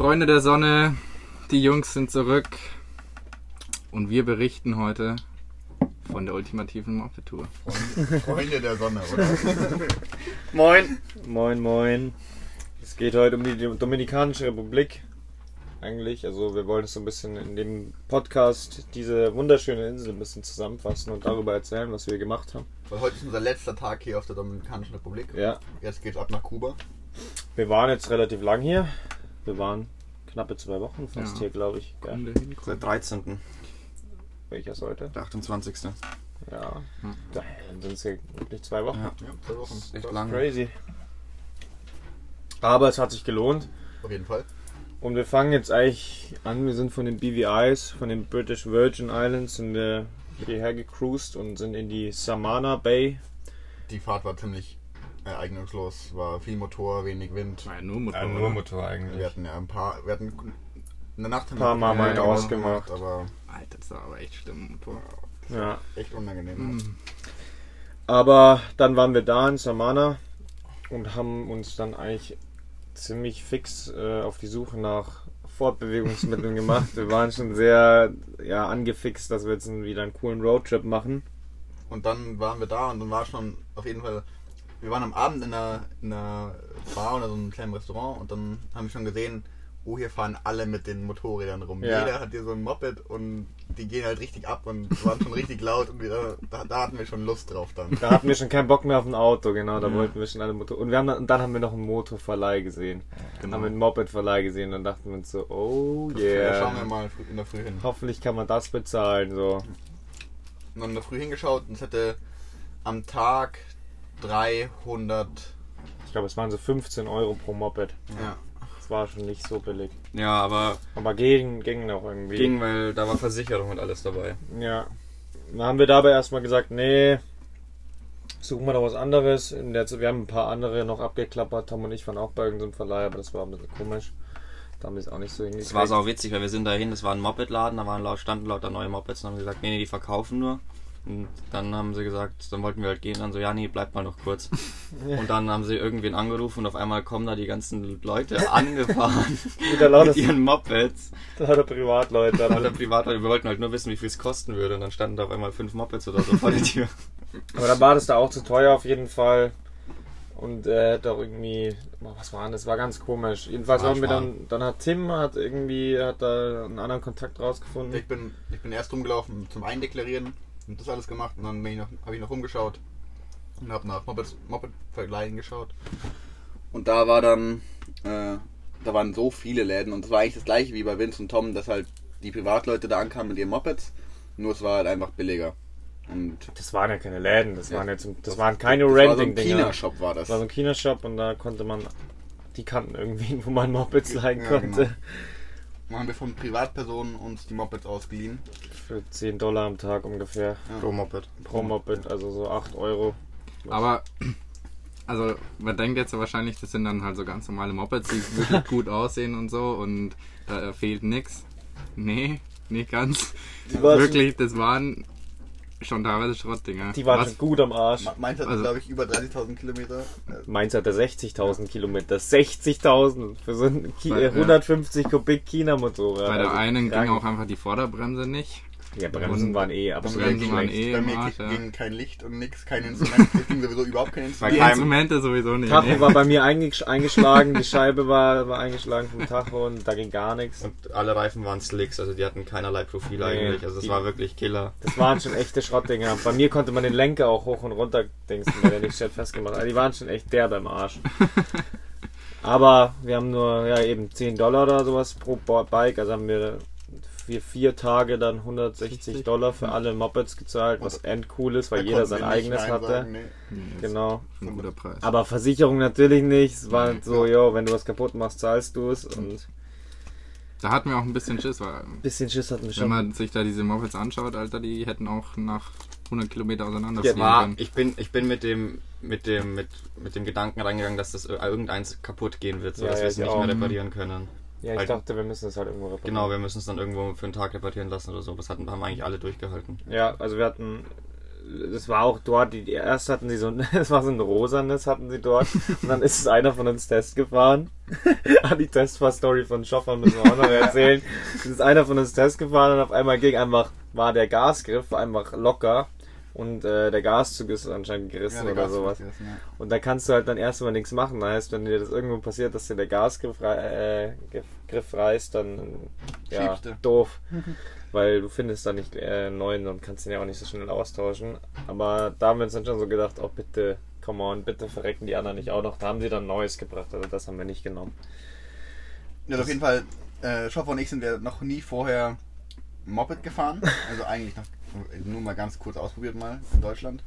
Freunde der Sonne, die Jungs sind zurück und wir berichten heute von der ultimativen Moped-Tour. Freunde der Sonne, oder? Moin. Moin, moin. Es geht heute um die Dominikanische Republik. Eigentlich, also wir wollen es so ein bisschen in dem Podcast diese wunderschöne Insel ein bisschen zusammenfassen und darüber erzählen, was wir gemacht haben. Weil heute ist unser letzter Tag hier auf der Dominikanischen Republik. Ja, Jetzt geht's ab nach Kuba. wir waren jetzt relativ lang hier. Wir waren knappe zwei Wochen fast Ja. hier, glaube ich. Gell? Seit 13. Welcher sollte? Der 28. Ja, Hm. da- dann sind es hier wirklich zwei Wochen. Ja, Ja, zwei Wochen. das ist echt Krass. lang. Crazy. Aber es hat sich gelohnt. Auf jeden Fall. Und wir fangen jetzt eigentlich an. Wir sind von den BVIs, von den British Virgin Islands, sind wir hierher gecruised und sind in die Samana Bay. Die Fahrt war ziemlich ereignungslos. War viel Motor, wenig Wind. Ja nur Motor. Ja, nur oder? Motor Wir eigentlich. hatten ja ein paar. Wir hatten in der Nacht Ein paar Mal wir mal einen ausgemacht. aber Alter, das war aber echt schlimm Motor. Ja. echt unangenehm. Hm. Aber dann waren wir da in Samana und haben uns dann eigentlich ziemlich fix äh, auf die Suche nach Fortbewegungsmitteln gemacht. Wir waren schon sehr ja, angefixt, dass wir jetzt wieder einen coolen Roadtrip machen. Und dann waren wir da und dann war schon auf jeden Fall. Wir waren am Abend in einer, in einer Bar oder so einem kleinen Restaurant und dann haben wir schon gesehen, oh, hier fahren alle mit den Motorrädern rum. Ja. Jeder hat hier so ein Moped und die gehen halt richtig ab und waren schon richtig laut und wir, da, da hatten wir schon Lust drauf dann. Da hatten wir schon keinen Bock mehr auf ein Auto, genau, da Ja. wollten wir schon alle Motor. Und, wir haben dann, und dann haben wir noch einen Motorverleih gesehen. Genau. Haben wir einen Mopedverleih gesehen und dachten wir uns so, oh Da yeah. schauen wir mal in der Früh hin. Hoffentlich kann man das bezahlen, so. Und dann in der Früh hingeschaut und es hätte am Tag 300. Ich glaube, es waren so 15 Euro pro Moped. Ja. Das war schon nicht so billig. Ja, aber Aber ging, ging noch irgendwie. ging, weil da war Versicherung und alles dabei. Ja. Dann haben wir dabei erstmal gesagt, nee, suchen wir doch was anderes. In wir haben ein paar andere noch abgeklappert. Tom und ich waren auch bei irgendeinem Verleih, aber das war ein bisschen komisch. Da haben wir es auch nicht so hingekriegt. Das war sau witzig, weil wir sind dahin, das war ein Mopedladen, da waren laut, standen lauter neue Mopeds und haben gesagt, nee, nee, die verkaufen nur. Und dann haben sie gesagt, dann wollten wir halt gehen, dann so, ja, nee, bleibt mal noch kurz. Und dann haben sie irgendwen angerufen und auf einmal kommen da die ganzen Leute angefahren mit ihren Mopeds. lauter Privatleute. Lauter Privatleute, wir wollten halt nur wissen, wie viel es kosten würde und dann standen da auf einmal fünf Mopeds oder so vor der Tür. Aber dann war das da auch zu teuer auf jeden Fall. Und er hätte auch irgendwie, oh, was war denn das? War ganz komisch. Jedenfalls haben wir dann, dann hat Tim hat irgendwie, hat da einen anderen Kontakt rausgefunden. Ich bin, ich bin erst rumgelaufen zum Eindeklarieren und das alles gemacht und dann bin ich noch, habe ich noch rumgeschaut und habe nach Moped-Vergleichen geschaut. Und da war dann, äh, da waren so viele Läden und es war eigentlich das gleiche wie bei Vince und Tom, dass halt die Privatleute da ankamen mit ihren Mopeds, nur es war halt einfach billiger. Und Das waren ja keine Läden, das Ja, waren jetzt, das waren keine das war so ein. China-Shop war das. Das war so ein China-Shop und da konnte man, die kannten irgendwen, wo man Mopeds leihen Ja, konnte. genau. Haben wir von Privatpersonen uns die Mopeds ausgeliehen. Für 10 Dollar am Tag ungefähr Pro Moped. pro Moped, also so 8 Euro. Aber, also, man denkt jetzt wahrscheinlich, das sind dann halt so ganz normale Mopeds, die wirklich gut aussehen und so und da fehlt nix. Nee, nicht ganz. Die waren, Wirklich, das waren schon teilweise Schrottdinger. die waren Was- schon gut am Arsch. Meins hat, Also- glaube ich, über 30.000 Kilometer. Meins hatte 60.000 Kilometer. 60.000 für so ein Ki Bei- ja. 150 Kubik China-Motorrad. Bei der Also einen ging krank. auch einfach die Vorderbremse nicht. Ja, Bremsen waren eh absolut Bremsen waren schlecht. eh bei mir Arsch, ja. ging kein Licht und nix, kein Instrument. Es ging sowieso überhaupt kein Die Instrument. keinem- Instrumente sowieso nicht. Tacho nee. war bei mir eingesch- eingeschlagen, die Scheibe war, war eingeschlagen vom Tacho und da ging gar nichts. Und alle Reifen waren Slicks, also die hatten keinerlei Profil Nee, eigentlich. Also das die- war wirklich Killer. Das waren schon echte Schrottdinger. Bei mir konnte man den Lenker auch hoch und runter dingsen, weil der nicht schnell festgemacht hat. Also die waren schon echt derbe im Arsch. Aber wir haben nur ja eben 10 Dollar oder sowas pro Bike, also haben wir für vier Tage dann 160 Dollar für alle Mopeds gezahlt, was endcool ist, weil jeder sein wir eigenes hatte. sagen, nee. Genau. Ein guter Preis. Aber Versicherung natürlich nicht. Es war Nee. so, jo, wenn du was kaputt machst, zahlst du es. Und ein Da hatten wir auch ein bisschen Schiss, weil bisschen Schiss hatten wir wenn schon. man sich da diese Mopeds anschaut, Alter, die hätten auch nach 100 Kilometer auseinander Ja, können. ich bin, ich bin mit dem, mit dem, mit, mit dem Gedanken reingegangen, dass das irgendeins kaputt gehen wird, so Ja, dass ja, wir es ich nicht auch. mehr reparieren können. Ja, ich Halt- dachte, wir müssen es halt irgendwo reparieren. Genau, wir müssen es dann irgendwo für einen Tag reparieren lassen oder so. Das hatten, haben eigentlich alle durchgehalten. Ja, also wir hatten das war auch dort, die, die erst hatten sie so ein, es war so ein rosanes hatten sie dort und dann ist es einer von uns Test gefahren. An die Testfahr-Story von Schoffer müssen wir auch noch erzählen. Es ist einer von uns Test gefahren und auf einmal ging einfach, war der Gasgriff einfach locker und äh, der Gaszug ist anscheinend gerissen der oder Gas- sowas. ja. Und da kannst du halt dann erstmal nichts machen. Das heißt, wenn dir das irgendwo passiert, dass dir der Gasgriff äh, Griff- reißt, dann ja, doof. Weil du findest da nicht äh, neuen und kannst den ja auch nicht so schnell austauschen. Aber da haben wir uns dann schon so gedacht, oh bitte, come on, bitte verrecken die anderen nicht auch noch. Da haben sie dann Neues gebracht, also das haben wir nicht genommen. Ja, auf jeden Fall, äh, Schoffer und ich sind ja noch nie vorher Moped gefahren. Also eigentlich noch nur mal ganz kurz ausprobiert mal in Deutschland.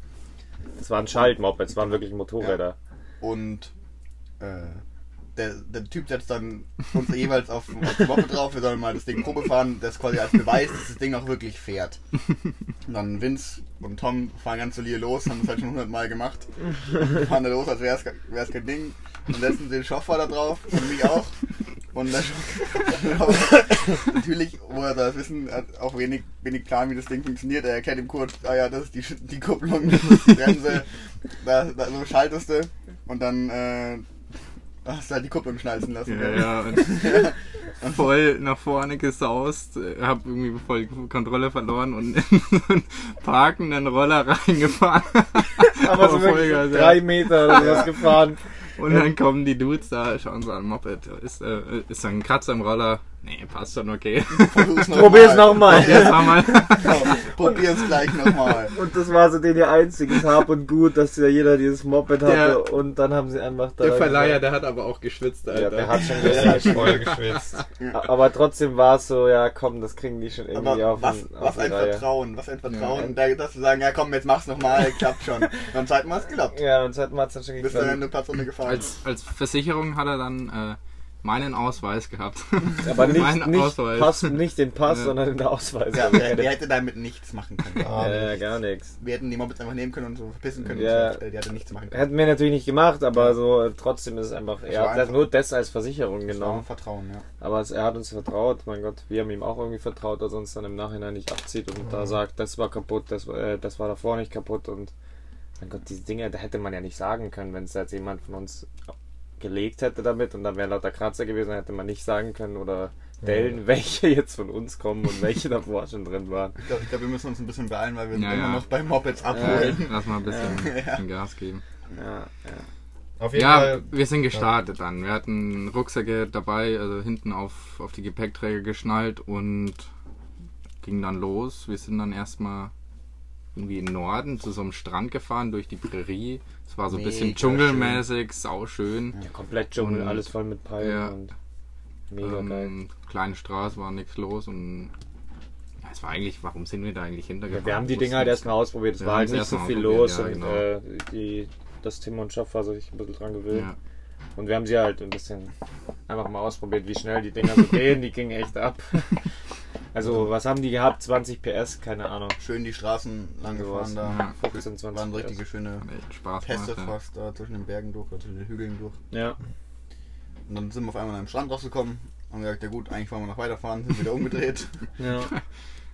Das waren Schaltmopeds, das waren wirklich Motorräder. Und äh, der, der Typ setzt dann uns jeweils auf, auf die Moped drauf, wir sollen mal das Ding Probe fahren, das quasi als Beweis, dass das Ding auch wirklich fährt. Und dann Vince und Tom fahren ganz solide los, haben das halt schon hundertmal gemacht. Und fahren da los, als wäre es kein Ding. Und setzen den Schoffer da drauf und mich auch. Und der Schoffer, natürlich, wo er das wissen, hat auch wenig, wenig Plan, wie das Ding funktioniert. Er erkennt im kurz, ah ja, das ist die, die Kupplung, das ist die Bremse, da, da, so schaltest du. Und dann äh, hast du halt die Kupplung schnalzen lassen. Ja, ja, und voll nach vorne gesaust, äh, hab irgendwie voll Kontrolle verloren und in so einen parkenden Roller reingefahren. Aber so ja. drei Meter oder sowas gefahren. Und dann kommen die Dudes da, schauen so an Moped, ist, äh, ist ein Kratzer im Roller? Nee, passt schon okay. Versuch's noch Probier's mal. nochmal. Jetzt mal. Probier's gleich nochmal. Und das war so den ihr einziges Hab und Gut, dass ja jeder dieses Moped hatte. Der- und dann haben sie einfach da. Der Verleiher, der hat aber auch geschwitzt, Alter. Ja, der hat schon gesagt. voll geschwitzt. Aber trotzdem war es so, ja komm, das kriegen die schon irgendwie Aber auf, was, den- auf was ein Reihe. Vertrauen, was ein Vertrauen, Ja. da, dass du sagen, ja komm, jetzt mach's nochmal, klappt schon. Beim zweiten Mal hat's geklappt. Ja, und hat man dann schon Bist du dann geklappt. eine Platzrunde gefahren. als, als Versicherung hat er dann äh, meinen Ausweis gehabt. Aber nicht, meinen nicht, Ausweis. Pass, nicht den Pass, Ja. sondern den Ausweis. ja, der, ja, der hätte damit nichts machen können. ja, gar nichts. Wir hätten die Mopeds einfach nehmen können und so verpissen können. Ja. Und so. Der hätte nichts machen können. Hätten wir natürlich nicht gemacht, aber so äh, trotzdem ist es einfach, er war hat das einfach- nur das als Versicherung Das war genommen. Vertrauen, ja. Aber es, er hat uns vertraut, mein Gott, wir haben ihm auch irgendwie vertraut, dass er uns dann im Nachhinein nicht abzieht und da sagt, das war kaputt, das, war- äh, das war davor nicht kaputt und mein Gott, diese Dinge, da hätte man ja nicht sagen können, wenn es jetzt jemand von uns gelegt hätte damit und dann wäre lauter Kratzer gewesen, dann hätte man nicht sagen können oder Dellen, welche jetzt von uns kommen und welche davor schon drin waren. Ich glaube, glaub, wir müssen uns ein bisschen beeilen, weil wir Ja, immer ja. noch bei Mopeds abholen. Lass mal ein bisschen, Ja. bisschen Gas geben. Ja, ja. Auf jeden Ja, Fall. wir sind gestartet dann. Wir hatten Rucksäcke dabei, also hinten auf, auf die Gepäckträger geschnallt und ging dann los. Wir sind dann erstmal irgendwie in Norden zu so einem Strand gefahren durch die Prärie. Es war so ein bisschen dschungelmäßig, sauschön. ja komplett Dschungel, Und- alles voll mit Palmen Ja. und mega geil. Ähm, kleine Straße, war nichts los und ja, es war eigentlich, warum sind wir da eigentlich hintergefahren? Ja, wir haben die Dinger halt erstmal ausprobiert, es war halt nicht so viel los und genau. äh, die, das Tim und Schaff war sich ein bisschen dran gewöhnt. Und wir haben sie halt ein bisschen einfach mal ausprobiert, wie schnell die Dinger so gehen. Die gingen echt ab. Also, was haben die gehabt? 20 PS? Keine Ahnung. Schön die Straßen lang gefahren da. Ja. 15, 20 Waren PS. richtige schöne echt Spaß Pässe fast da zwischen den Bergen durch, oder zwischen den Hügeln durch. Ja. Und dann sind wir auf einmal an einem Strand rausgekommen. Haben gesagt, ja gut, eigentlich wollen wir noch weiterfahren, sind wieder umgedreht. ja.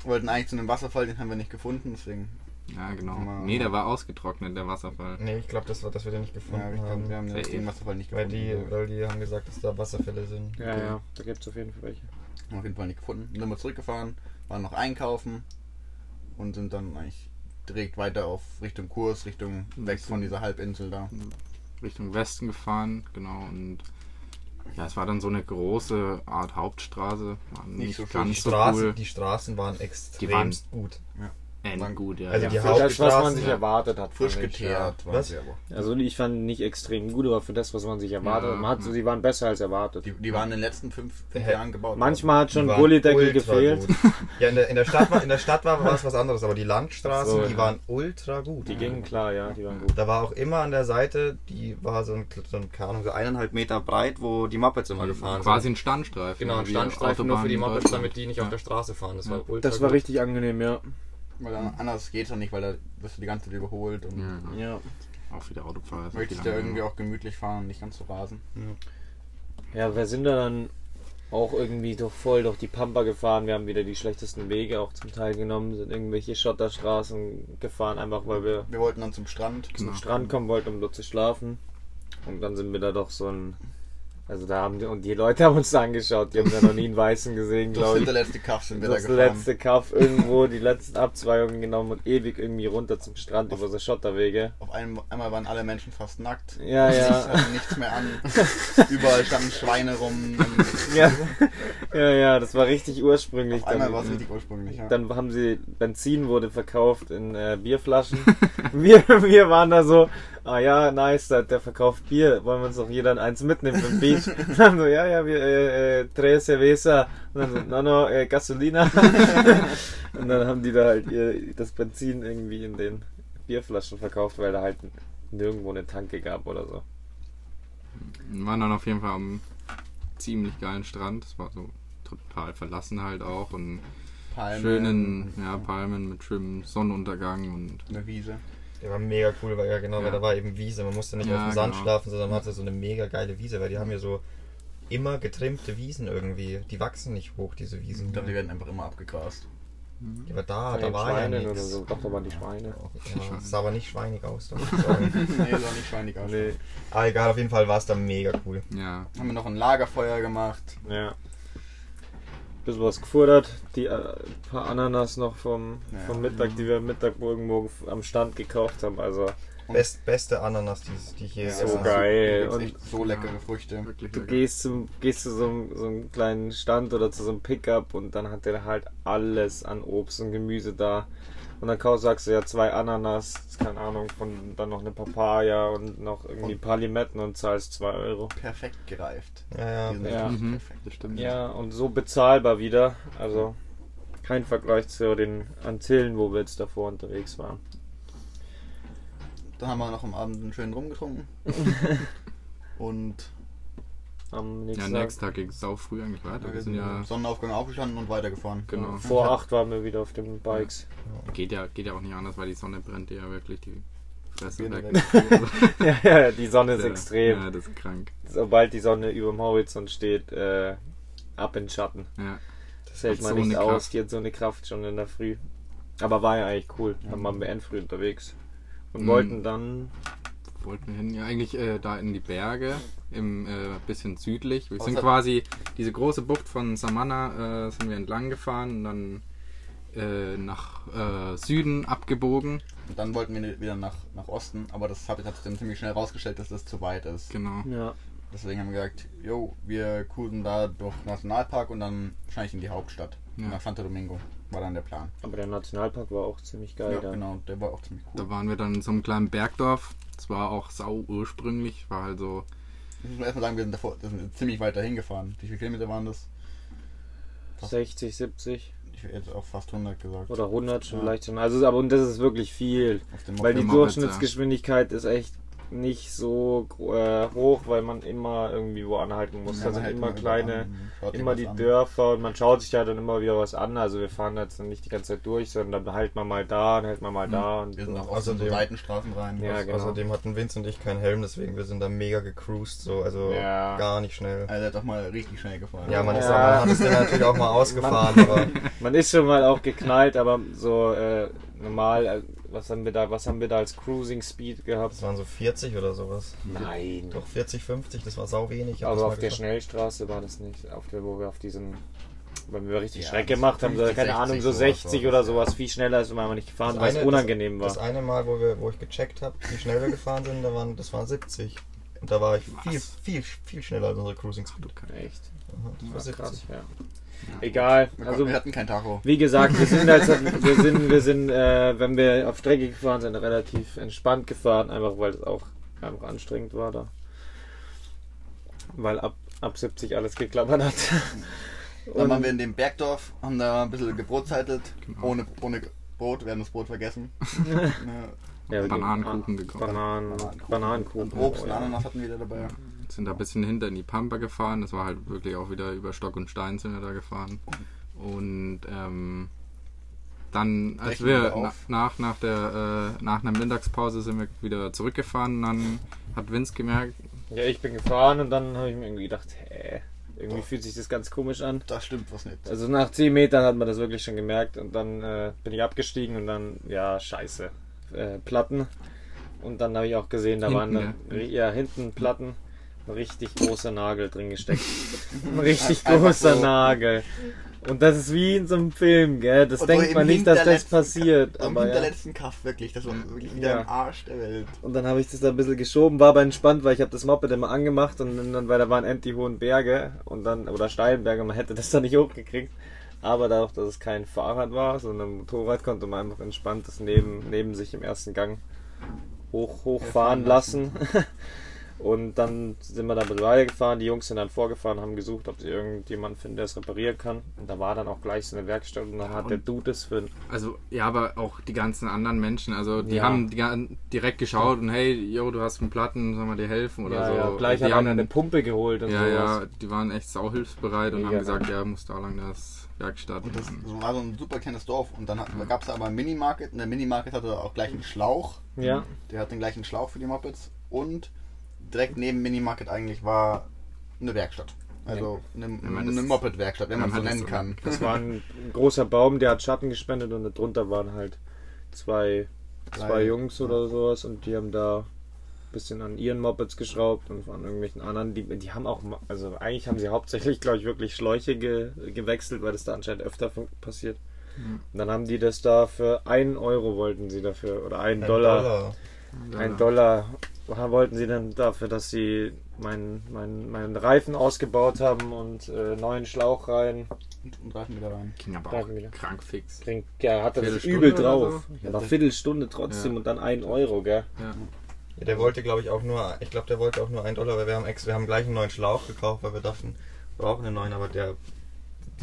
Wollten eigentlich zu einem Wasserfall, den haben wir nicht gefunden, deswegen. Ja, genau. Nee, der war ausgetrocknet, der Wasserfall. Nee, ich glaube, das war, dass wir den nicht gefunden Ja, ich glaub, haben. wir haben den, Wasserfall nicht weil, gefunden. die, weil die haben gesagt, dass da Wasserfälle sind. Ja, ja, da gibt es auf jeden Fall welche. Auf jeden Fall nicht gefunden. Dann sind wir zurückgefahren, waren noch einkaufen und sind dann eigentlich direkt weiter auf Richtung Kurs, Richtung weg von dieser Halbinsel da. Richtung Westen gefahren, genau. Und ja, es war dann so eine große Art Hauptstraße. War nicht, so schön. Die, ganz so Straßen, cool. die Straßen waren extrem waren- gut. Endgut, ja. Also ja. die Für das, was man sich ja. erwartet hat. Frisch geteert waren Was? Ja. Also, ich fand nicht extrem gut, aber für das, was man sich erwartet Ja, hat, man hat, ja. sie waren besser als erwartet. Die, die waren in den letzten fünf? Jahren gebaut. Manchmal hat schon Gullideckel gefehlt. Gut. Ja, in der, in der Stadt war, in der Stadt war es was anderes, aber die Landstraßen, So, die ja. waren ultra gut. Die gingen klar, ja, die waren gut. Da war auch immer an der Seite, die war so ein, so ein keine Ahnung, so eineinhalb Meter breit, wo die Mopeds immer gefahren Quasi sind. ein Standstreifen. Genau, ein Standstreifen nur für die Mopeds, damit die nicht auf der Straße fahren. Das war Ja. ultra Das war gut. richtig angenehm, ja. Weil dann anders geht's doch nicht, weil da wirst du die ganze Zeit überholt und Ja. ja. Ja, Auch wieder Autofahrer. möchtest ja lange. irgendwie auch gemütlich fahren und nicht ganz so rasen. ja wir sind da dann auch irgendwie durch voll durch die Pampa gefahren. Wir haben wieder die schlechtesten Wege auch zum Teil genommen, sind irgendwelche Schotterstraßen gefahren, einfach weil wir Wir wollten dann zum Strand. zum Genau. Strand kommen wollten, um dort zu schlafen. Und dann sind wir da doch so ein. Also da haben die, und die Leute haben uns da angeschaut, die haben ja noch nie einen Weißen gesehen, Das glaube sind ich. der letzte Kaff sind wir Das da gefahren. letzte Kaff irgendwo, die letzten Abzweigungen genommen und ewig irgendwie runter zum Strand über so Schotterwege. Auf einem, einmal waren alle Menschen fast nackt. Ja, ja. Nichts mehr an. Überall standen Schweine rum. Ja, ja, ja, das war richtig ursprünglich. auf einmal Dann- war es richtig ursprünglich. Ja. Dann haben sie, Benzin wurde verkauft in äh, Bierflaschen. wir, wir waren da so, ah ja, nice, der, verkauft Bier, wollen wir uns doch jeder eins mitnehmen vom Beach? Und dann so, ja, ja, wir, äh, äh, tres cerveza. Und dann so, no, no, äh, gasolina. und dann haben die da halt ihr, das Benzin irgendwie in den Bierflaschen verkauft, weil da halt nirgendwo eine Tanke gab oder so. Wir waren dann auf jeden Fall am ziemlich geilen Strand. Es war so total verlassen halt auch und Palmen, schönen ja, Palmen mit schönem Sonnenuntergang und Eine Wiese. Der war mega cool, weil ja genau, Ja. weil da war eben Wiese. Man musste nicht Ja, auf dem Sand genau. schlafen, sondern man hatte so eine mega geile Wiese, weil die haben ja so immer getrimmte Wiesen irgendwie. Die wachsen nicht hoch, diese Wiesen. Ich glaube, die werden einfach immer abgegrast. Ja, aber da, Von da war ja Schweinen nichts. oder so. Doch, da waren die Schweine. Ja, es sah aber nicht schweinig aus. Da muss ich sagen. nee, auch nicht schweinig aus. Nee, aber egal, auf jeden Fall war es da mega cool. ja. Haben wir noch ein Lagerfeuer gemacht. ja. Bisschen was gefordert. Die äh, paar Ananas noch vom, Ja. vom Mittag, die wir am Mittag irgendwo am Stand gekauft haben. Also Best, beste Ananas, die, die ich je Ja, so geil. Und so leckere Früchte. Wirklich du lecker. gehst, zum, gehst zu so einem, so einem kleinen Stand oder zu so einem Pickup und dann hat der halt alles an Obst und Gemüse da. Und dann kaufst, sagst du ja zwei Ananas, keine Ahnung, von dann noch eine Papaya und noch irgendwie ein paar Limetten und zahlst zwei Euro. Perfekt gereift. Ja, ja. Ja. Mhm, perfekt. das stimmt. Ja, und so bezahlbar wieder. Also kein Vergleich zu den Antillen, wo wir jetzt davor unterwegs waren. Dann haben wir noch am Abend einen schönen Rum getrunken. Und Am Ja, nächsten nächsten Tag ging es sau früh eigentlich weiter. Wir sind ja, Sonnenaufgang aufgestanden und weitergefahren. genau. Tag, vor acht waren wir wieder auf den Bikes. Geht ja, geht ja auch nicht anders, weil die Sonne brennt dir ja wirklich die Fresse weg. ja, ja, die Sonne ist Ja, extrem. Ja, das ist krank. Sobald die Sonne über dem Horizont steht, äh, ab in Schatten. Ja. Das hält man so nicht aus. Kraft. Die hat so eine Kraft schon in der Früh. Aber war ja eigentlich cool. Dann waren wir endfrüh unterwegs. Und Mhm. wollten dann. wollten wir hin? Ja, eigentlich äh, da in die Berge, im äh, bisschen südlich. Wir sind Außer- quasi diese große Bucht von Samana äh, sind wir entlang gefahren und dann äh, nach äh, Süden abgebogen. Und dann wollten wir wieder nach, nach Osten, aber das hat hat sich dann ziemlich schnell rausgestellt, dass das zu weit ist. Genau. Ja. Deswegen haben wir gesagt, jo, wir cruisen da durch den Nationalpark und dann wahrscheinlich in die Hauptstadt. Ja. Nach Santo Domingo war dann der Plan. Aber der Nationalpark war auch ziemlich geil. ja, da. genau, der war auch ziemlich cool. Da waren wir dann in so einem kleinen Bergdorf. Das war auch sau ursprünglich, war halt so Ich muss erstmal sagen, wir sind, davor, wir sind ziemlich weit dahin gefahren. Wie viele Kilometer waren das? 60, 70 Ich hätte jetzt auch fast 100 gesagt. oder 100 schon Ja. vielleicht schon. Also, aber und das ist wirklich viel. Auf dem Weil die Durchschnittsgeschwindigkeit ist echt nicht so äh, hoch, weil man immer irgendwie wo anhalten muss. Ja, da man sind immer kleine, an, immer die an. Dörfer und man schaut sich ja dann immer wieder was an. Also wir fahren jetzt nicht die ganze Zeit durch, sondern dann hält man mal da, dann hält man mal da und Wir sind auch so Außerdem- Seitenstraßen rein. Ja, genau. Außerdem hatten Vince und ich keinen Helm, deswegen wir sind da mega gecruised, so, also Ja. gar nicht schnell. Also der hat doch mal richtig schnell gefahren. Ja, man, ist, Ja. man hat das Ding natürlich auch mal ausgefahren, aber Man ist schon mal auch geknallt, aber so äh, normal, äh, was haben wir da, was haben wir da als Cruising Speed gehabt? das waren so 40 oder sowas. Nein. Doch 40, 50, das war sau wenig. Also das auf der. Schnellstraße war das nicht, auf der, wo wir auf diesen, wenn wir richtig Ja, Schreck gemacht haben, so, 50, keine Ahnung, so 60 60 sowas, oder ja. sowas, viel schneller, als wenn man nicht gefahren, Das weil es unangenehm das, war. Das eine Mal, wo, wir, wo ich gecheckt habe, wie schnell wir gefahren sind, da waren, das waren 70. Und da war ich viel, viel, viel schneller als unsere Cruising Speed. Echt? Aha, Das war Krass, 70. ja. Egal, Wir, also wir hatten kein Tacho. wie gesagt, wir sind also, wir sind, wir sind, äh, wenn wir auf Strecke gefahren sind, relativ entspannt gefahren, einfach weil es auch einfach anstrengend war da. Weil ab, ab 70 alles geklappert hat. Dann waren wir in dem Bergdorf, haben da ein bisschen gebrotzeitelt. Genau. Ohne, ohne Brot, wir haben das Brot vergessen. ja. Bananenkuchen gekauft. Bananen, Bananenkuchen. Und Obst oh, und ja. Ananas hatten wir wieder dabei. Sind da ein bisschen hinter in die Pampa gefahren. Das war halt wirklich auch wieder über Stock und Stein sind wir da gefahren. Und ähm, dann, als Brechen wir na, nach, nach, der, äh, nach einer Mittagspause sind wir wieder zurückgefahren. Dann hat Vince gemerkt, Ja, ich bin gefahren und dann habe ich mir irgendwie gedacht, hä, Irgendwie fühlt sich das ganz komisch an. Da stimmt was nicht. Also nach 10 Metern hat man das wirklich schon gemerkt und dann äh, bin ich abgestiegen und dann, ja, scheiße, äh, Platten. Und dann habe ich auch gesehen, da Hinten, waren dann, ja, hinten Platten, richtig großer Nagel drin gesteckt. ein richtig großer so. Nagel. Und das ist wie in so einem Film, gell? Das Und denkt man nicht, dass das hinterletzten passiert. Aber ja. hinterletzten Kaff, wirklich. Das war wirklich wieder Ja. im Arsch der Welt. Und dann habe ich das da ein bisschen geschoben, war aber entspannt, weil ich habe das Moped immer angemacht und dann, weil da waren endlich hohen Berge und dann, oder steilen Berge, man hätte das da nicht hochgekriegt. Aber dadurch, dass es kein Fahrrad war, sondern ein Motorrad, konnte man einfach entspannt das neben, neben sich im ersten Gang hoch, hochfahren Herfahren lassen. Und dann sind wir da weitergefahren, die Jungs sind dann vorgefahren, haben gesucht, ob sie irgendjemanden finden, der es reparieren kann. Und da war dann auch gleich so eine Werkstatt und dann hat der Dude es für Also, ja, aber auch die ganzen anderen Menschen, also die Ja. haben die, direkt geschaut und hey, yo, du hast einen Platten, sollen wir dir helfen oder ja, so. ja, gleich die hat haben, einer eine Pumpe geholt und ja, sowas. ja, die waren echt sauhilfsbereit und haben gesagt, ja, muss da lang das Werkstatt. Und das war so ein super kleines Dorf. Und dann gab es aber einen Minimarket. Und der Minimarket hatte auch gleich einen Schlauch. Ja. Der hat den gleichen Schlauch für die Mopeds. Und direkt neben Minimarket eigentlich war eine Werkstatt. Also eine, eine Moped-Werkstatt, wenn man wenn so nennen kann. Das war ein großer Baum, der hat Schatten gespendet und darunter waren halt zwei, zwei Jungs oder sowas und die haben da ein bisschen an ihren Mopeds geschraubt und an irgendwelchen anderen. Die, die haben auch, also eigentlich haben sie hauptsächlich, glaube ich, wirklich Schläuche ge, gewechselt, weil das da anscheinend öfter passiert. Und dann haben die das da für einen Euro wollten sie dafür oder einen Ein Dollar. Ein Dollar wollten sie dann dafür, dass sie meinen mein, meinen Reifen ausgebaut haben und äh, neuen Schlauch rein. Und, und Reifen wieder rein. Ging aber auch wieder. krank fix. Krieg, ja, hat er das übel drauf. so? Ja, nach Viertelstunde trotzdem Ja. und dann ein Euro, gell? Ja. Ja, der wollte, glaube ich, auch nur, ich glaube, der wollte auch nur einen Dollar, weil wir haben, ex, wir haben gleich einen neuen Schlauch gekauft, weil wir dachten, wir brauchen einen neuen, aber der,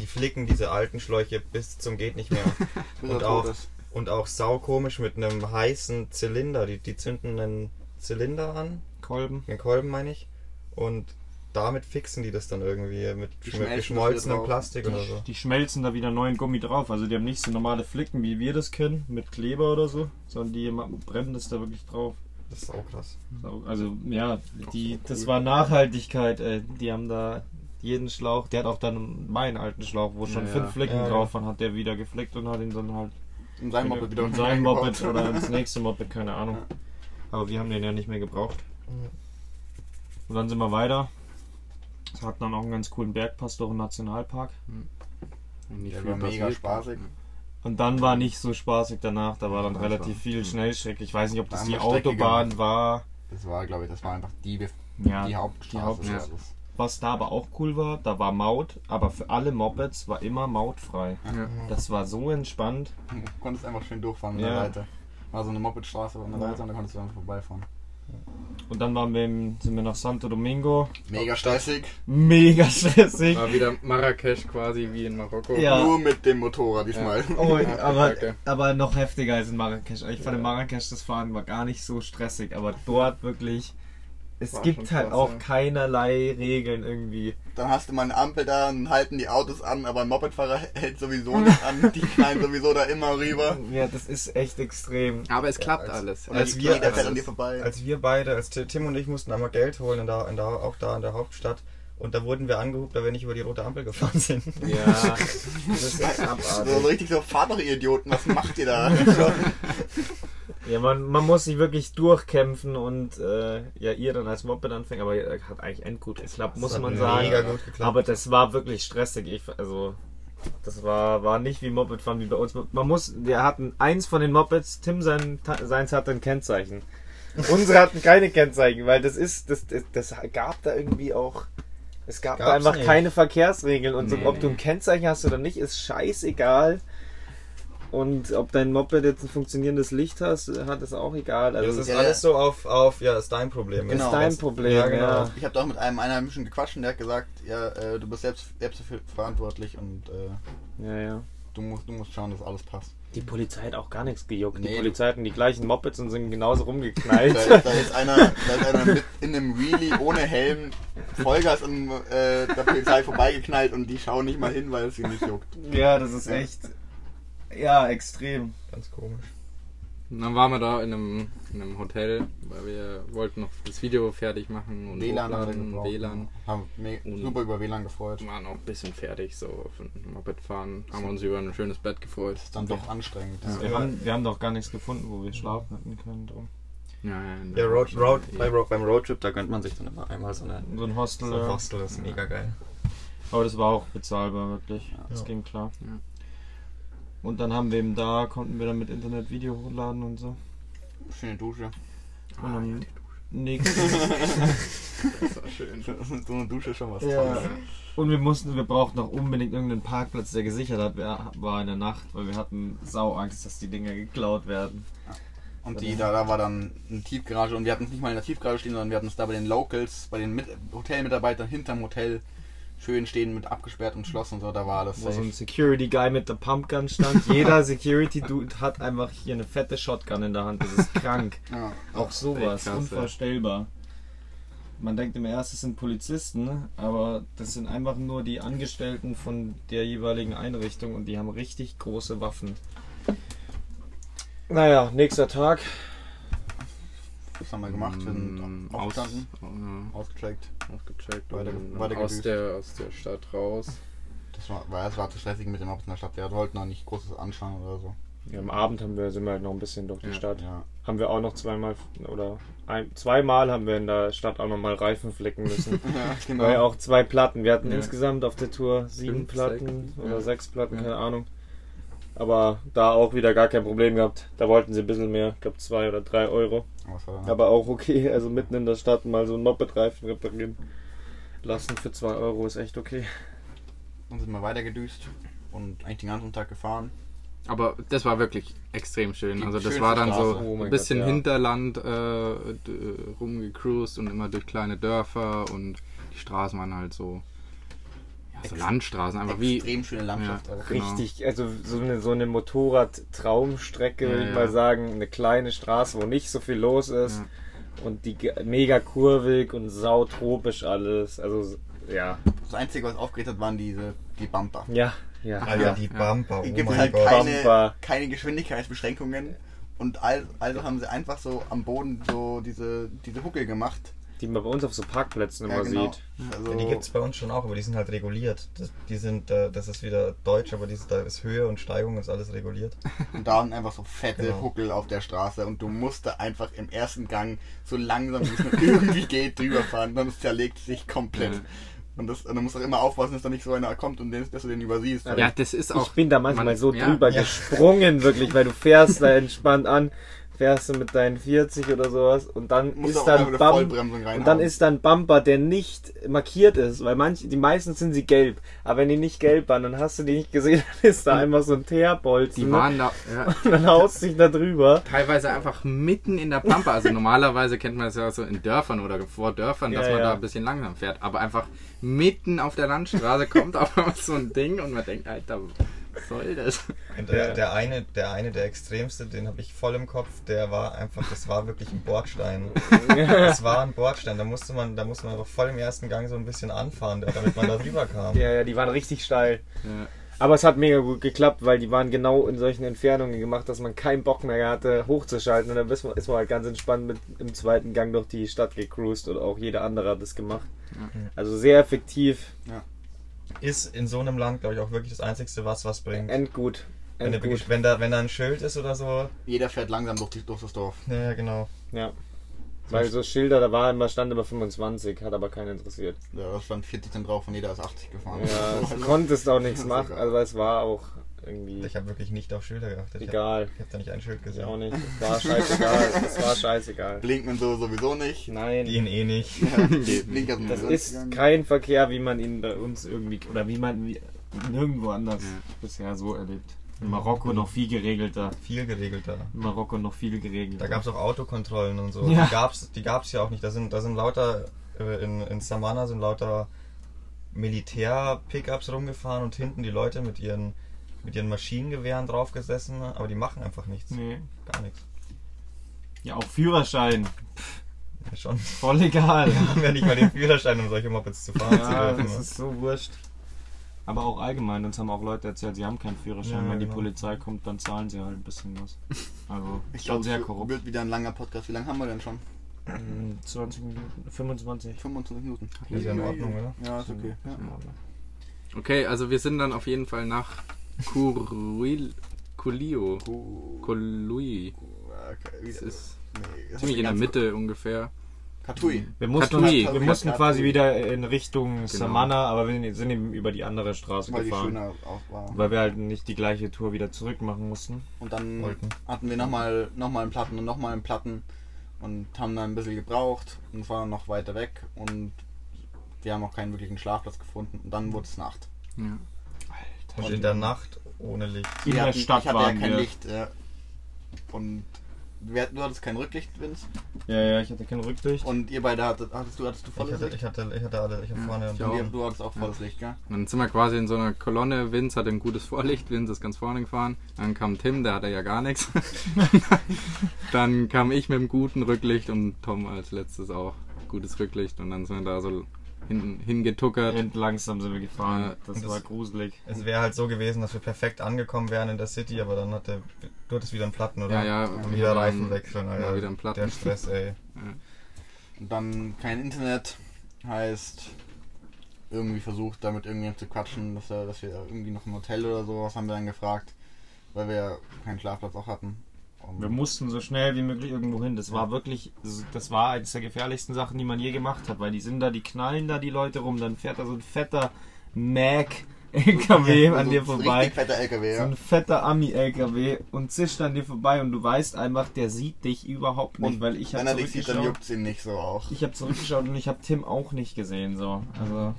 die flicken diese alten Schläuche bis zum geht nicht mehr. Und auch, und auch saukomisch mit einem heißen Zylinder. Die, die zünden einen Zylinder an, Kolben. den Kolben meine ich, und damit fixen die das dann irgendwie mit geschmolzenem. Plastik oder so. Die schmelzen da wieder neuen Gummi drauf. Also die haben nicht so normale Flicken, wie wir das kennen, mit Kleber oder so, sondern die brennen das da wirklich drauf. Das ist auch krass. Also ja, die, das war Nachhaltigkeit. Ey. Die haben da jeden Schlauch, der hat auch dann meinen alten Schlauch, wo schon Ja, fünf ja. Flicken Ja, drauf waren, hat der wieder geflickt und hat ihn dann halt In seinem Moped wieder in sein Moped oder ins nächste Moped, keine Ahnung. Aber wir haben den ja nicht mehr gebraucht. Und dann sind wir weiter. Es hat dann auch einen ganz coolen Bergpass durch den Nationalpark. Und nicht Der viel war mega passiert. spaßig. Und dann war nicht so spaßig danach, da war dann Das relativ war- viel Schnellstrecke. Ich weiß nicht, ob das Da die Autobahn gemacht. war. Das war, glaube ich, das war einfach die, Ja, die Hauptstraße. die Hauptstraße. Das ist- Was da aber auch cool war, da war Maut, aber für alle Mopeds war immer mautfrei. Ja. Das war so entspannt. Du konntest einfach schön durchfahren Ja. der Seite. War so eine Mopedstraße an der. Seite und da konntest du einfach vorbeifahren. Und dann waren wir im, sind wir nach Santo Domingo. Mega stressig. Mega stressig. War wieder Marrakesch quasi wie in Marokko. Ja. Nur mit dem Motorrad diesmal. Oh, Ja, aber, okay. aber noch heftiger als in Marrakesch. Ich fand in Marrakesch das Fahren war gar nicht so stressig, aber dort wirklich. Es War gibt halt krass, auch ja. keinerlei Regeln irgendwie. Dann hast du mal eine Ampel da und halten die Autos an, aber ein Mopedfahrer hält sowieso nicht an. Die knallen sowieso da immer rüber. Ja, das ist echt extrem. Aber es klappt als- alles. Und Als als wir- jeder fährt als- an dir vorbei. Als wir beide, als Ti- Tim und ich mussten einmal Geld holen, in der, in der, auch da in der Hauptstadt. Und da wurden wir angehubt, da wir nicht über die rote Ampel gefahren sind. Ja, das ist echt so, so abartig. richtig so, fahrt doch ihr Idioten, was macht ihr da? Ja, man, man muss sich wirklich durchkämpfen und äh, ja, ihr dann als Moped-Anfänger, aber ihr hat eigentlich endgut geklappt, muss hat man mega sagen. gut geklappt. Aber das war wirklich stressig. Ich, also, das war, war nicht wie Mopedfahren wie bei uns. Man muss, wir hatten eins von den Mopeds, Tim sein, seins hatte ein Kennzeichen. Unsere hatten keine Kennzeichen, weil das ist, das, das, das gab da irgendwie auch, es gab da Gab's einfach nicht. keine Verkehrsregeln und so, Nee. ob du ein Kennzeichen hast oder nicht, ist scheißegal. Und ob dein Moped jetzt ein funktionierendes Licht hast, hat, ist auch egal. Also, das ist Ja, alles so auf, auf, ja, ist dein Problem. Genau. ist dein Problem, Ja, ja. genau. Ich habe doch mit einem Einheimischen gequatscht und der hat gesagt, ja, äh, du bist selbst, selbst dafür verantwortlich und äh, ja, ja. du, musst, du musst schauen, dass alles passt. Die Polizei hat auch gar nichts gejuckt. Die Nee. Polizei hatten die gleichen Mopeds und sind genauso rumgeknallt. Da, da, ist einer, da ist einer mit in einem Wheelie ohne Helm Vollgas an äh, der Polizei vorbeigeknallt und die schauen nicht mal hin, weil es sie nicht juckt. ja, das ist echt. Ja, extrem. Ganz komisch. Und dann waren wir da in einem, in einem Hotel, weil wir wollten noch das Video fertig machen und WLAN haben wir hochladen. WLAN. Haben me- Und- super über WLAN gefreut. Wir waren auch ein bisschen fertig, so auf dem Moped fahren. Haben wir uns über ein schönes Bett gefreut. Das ist dann doch anstrengend. Ja. Wir haben, wir haben doch gar nichts gefunden, wo wir schlafen hätten können. Drum. Ja, ja, Ja, Road. Road, bei Road, beim Roadtrip, da gönnt man sich dann immer einmal so, eine, So ein Hostel. so ein. Hostel, das ist mega geil. Aber das war auch bezahlbar, wirklich. Das Ja. ging klar. Ja. Und dann haben wir eben da, konnten wir dann mit Internet Video hochladen und so. Schöne Dusche. Und Ah, am nächsten. Das war schön. so eine Dusche ist schon was Ja. Tolles. Und wir mussten, wir brauchten auch unbedingt irgendeinen Parkplatz, der gesichert hat, wer- war in der Nacht, weil wir hatten Sauangst, dass die Dinger geklaut werden. Und die, da, da war dann eine Tiefgarage und wir hatten es nicht mal in der Tiefgarage stehen, sondern wir hatten es da bei den Locals, bei den Mit Hotelmitarbeitern hinterm Hotel schön stehen mit abgesperrtem Schloss und so, da war alles Wo so ein safe. Security Guy mit der Pumpgun stand. Jeder Security Dude hat einfach hier eine fette Shotgun in der Hand. Das ist krank. Ja. Auch sowas, krass, unvorstellbar. Man denkt immer erst, es sind Polizisten, aber das sind einfach nur die Angestellten von der jeweiligen Einrichtung und die haben richtig große Waffen. Naja, nächster Tag. Das haben wir gemacht, wir sind Mm, aufgestanden, Aus, ausgecheckt. äh, ausgecheckt Weiter- und dann weiter aus, der, aus der Stadt raus. Das war, weil es war zu stressig mit dem Autos in der Stadt. Wir wollten noch nicht großes anschauen oder so. Ja, am Abend haben wir, sind wir halt noch ein bisschen durch die Ja, Stadt. Ja. Haben wir auch noch zweimal oder ein, zweimal haben wir in der Stadt auch noch mal Reifen flicken müssen. ja, genau. Weil auch zwei Platten. Wir hatten Ja. insgesamt auf der Tour sieben Fünf, Platten sechs, oder ja. sechs Platten, Ja. keine Ahnung. Aber da auch wieder gar kein Problem gehabt. Da wollten sie ein bisschen mehr, ich glaube zwei oder drei Euro. Aber auch okay, also mitten in der Stadt mal so ein Moped-Reifen reparieren lassen für zwei Euro ist echt okay. Dann sind wir weitergedüst und eigentlich den ganzen Tag gefahren. Aber das war wirklich extrem schön. Die Also das war dann Straße. so Oh ein bisschen Gott, ja. Hinterland äh, rumgecruised und immer durch kleine Dörfer und die Straßen waren halt so, so Landstraßen, einfach wie Extrem schöne Landschaft Ja. auch. Genau. Richtig, also so eine, so eine Motorrad-Traumstrecke, würde Ja, ich ja. mal sagen. Eine kleine Straße, wo nicht so viel los ist. Ja. Und die mega kurvig und sautropisch alles. Also, ja. Das Einzige, was aufgeregt hat, waren diese die Bumper. Ja, ja. Alter, ja. die Bumper, oh gibt halt Gott. keine, Bumper. keine Geschwindigkeitsbeschränkungen. Und all, also haben sie einfach so am Boden so diese, diese Huckel gemacht. Die man bei uns auf so Parkplätzen immer genau. sieht. Also, Die gibt es bei uns schon auch, aber die sind halt reguliert. Das, die sind, äh, das ist wieder deutsch, aber die, da ist Höhe und Steigung ist alles reguliert. Und da waren einfach so fette Genau. Huckel auf der Straße und du musst da einfach im ersten Gang so langsam wie es nur irgendwie geht drüber fahren, sonst zerlegt sich komplett. Ja. Und, das, und du musst auch immer aufpassen, dass da nicht so einer kommt und den, dass du den übersiehst. Ja, das ist auch. Ich bin da manchmal man- so ja, drüber ja. gesprungen, wirklich, weil du fährst da entspannt an, fährst du mit deinen 40 oder sowas und dann musst ist auch da immer ein eine Bump, Vollbremsung reinhauen. und dann ist da ein Bumper, der nicht markiert ist, weil manche, die meisten sind sie gelb, aber wenn die nicht gelb waren, dann hast du die nicht gesehen, dann ist da einfach so ein Teerbolzen Die ne? waren da ja, und dann haust dich da drüber. teilweise einfach mitten in der Pampa. Also normalerweise kennt man das ja so in Dörfern oder vor Dörfern, dass Ja, man ja. da ein bisschen langsam fährt. Aber einfach mitten auf der Landstraße kommt auf einmal so ein Ding und man denkt, Alter, was soll das? Und der, Ja. der eine, der eine, der extremste, den habe ich voll im Kopf, der war einfach, das war wirklich ein Bordstein. Das war ein Bordstein, da musste man, da musste man einfach voll im ersten Gang so ein bisschen anfahren, damit man da drüber kam. Ja, ja, die waren richtig steil. Ja. Aber es hat mega gut geklappt, weil die waren genau in solchen Entfernungen gemacht, dass man keinen Bock mehr hatte, hochzuschalten. Und dann ist man, ist man halt ganz entspannt mit im zweiten Gang durch die Stadt gecruised oder auch jeder andere hat das gemacht. Also sehr effektiv, Ist in so einem Land, glaube ich, auch wirklich das Einzige, was was bringt. endgut. Wenn, der Endgut. wirklich, wenn, da, wenn da ein Schild ist oder so. Jeder fährt langsam durch, die, durch das Dorf. Ja, ja, genau. Ja. Weil so Schilder, da war immer, stand immer 25, hat aber keinen interessiert. Ja, da stand 40 dann drauf und jeder ist 80 gefahren. Ja, du konntest auch nichts machen, egal. also es war auch irgendwie Ich habe wirklich nicht auf Schilder geachtet. Ich habe egal. hab da nicht ein Schild Ich gesehen. auch nicht. Es war scheißegal. Es war scheißegal. Blinken so sowieso nicht. Nein. Ihn eh nicht. Blinker sind Das ist kein Verkehr, wie man ihn bei uns irgendwie oder wie man wie nirgendwo anders Ja. bisher so erlebt. In Marokko noch viel geregelter. Viel geregelter. In Marokko noch viel geregelter. Da gab es auch Autokontrollen und so. Ja. Die gab's, die gab's ja auch nicht. Da sind, da sind lauter, äh, in, in Samana sind lauter Militär-Pickups rumgefahren und hinten die Leute mit ihren, mit ihren Maschinengewehren draufgesessen, aber die machen einfach nichts. Nee. Gar nichts. Ja, auch Führerschein. Ja, schon. Voll egal. Wir haben ja nicht mal den Führerschein, um solche Mopeds zu fahren ja, zu das dürfen. ist so wurscht. Aber auch allgemein, uns haben auch Leute erzählt, sie haben keinen Führerschein. Ja, Wenn die genau. Polizei kommt, dann zahlen sie halt ein bisschen was. Also Ich schon glaube, sehr korrupt. wird wieder ein langer Podcast. Wie lange haben wir denn schon? Mm, 20 Minuten, 25. 25 Minuten. Das ist ja in Ordnung, oder? Ja, ist okay. Ja. Okay, also wir sind dann auf jeden Fall nach Kuruil, Kulio. Kolui. Okay, Das ist nee, ziemlich in der Mitte ungefähr. Katui. Wir mussten, Katui. wir mussten Katui. quasi wieder in Richtung Samana, aber wir sind eben über die andere Straße Weil die gefahren. schöner auch war. Weil wir halt nicht die gleiche Tour wieder zurück machen mussten. Und dann Wollten. hatten wir nochmal noch mal einen Platten und nochmal einen Platten und haben dann ein bisschen gebraucht und waren noch weiter weg und wir haben auch keinen wirklichen Schlafplatz gefunden und dann wurde es Nacht. Ja. Und in der Nacht ohne Licht. In Wir der hatten, Stadt ich hatte ja waren kein wir. Licht. Ja. Und wer, du hattest kein Rücklicht, Vince. Ja, ja, ich hatte kein Rücklicht. Und ihr beide hattet, hattest du, hattest du Ich volles hatte, Licht? ich hatte, ich hatte alle, ich habe Ja, vorne ich und auch. Du hattest auch volles Licht, gell? Und dann sind wir quasi in so einer Kolonne. Vince hatte ein gutes Vorlicht, Vince ist ganz vorne gefahren. Dann kam Tim, der hatte ja gar nichts. dann kam ich mit dem guten Rücklicht und Tom als letztes auch gutes Rücklicht. Und dann sind wir da so hinten hingetuckert. Und langsam sind wir gefahren. Ja, das, das- war gruselig. Es wäre halt so gewesen, dass wir perfekt angekommen wären in der City, aber dann hat der. Du hattest wieder einen Platten, oder? Ja, ja. Und wieder dann- Reifen wechseln, ja, Alter. wieder einen Platten. Der Stress, ey. Und dann kein Internet heißt irgendwie versucht, damit irgendjemand zu quatschen, dass, er, dass wir irgendwie noch ein Hotel oder sowas haben wir dann gefragt, weil wir keinen Schlafplatz auch hatten. Wir mussten so schnell wie möglich irgendwo hin. Das war wirklich, das war eines der gefährlichsten Sachen, die man je gemacht hat, weil die sind da, die knallen da die Leute rum, dann fährt da so ein fetter Mac LKW an so dir vorbei. LKW, So ja. ein fetter Ami-LKW und zischt an dir vorbei und du weißt einfach, der sieht dich überhaupt nicht, Und weil ich wenn habe er dich sieht, dann zurückgeschaut. juckt es ihn nicht so auch. Ich habe zurückgeschaut und ich habe Tim auch nicht gesehen, so. Also,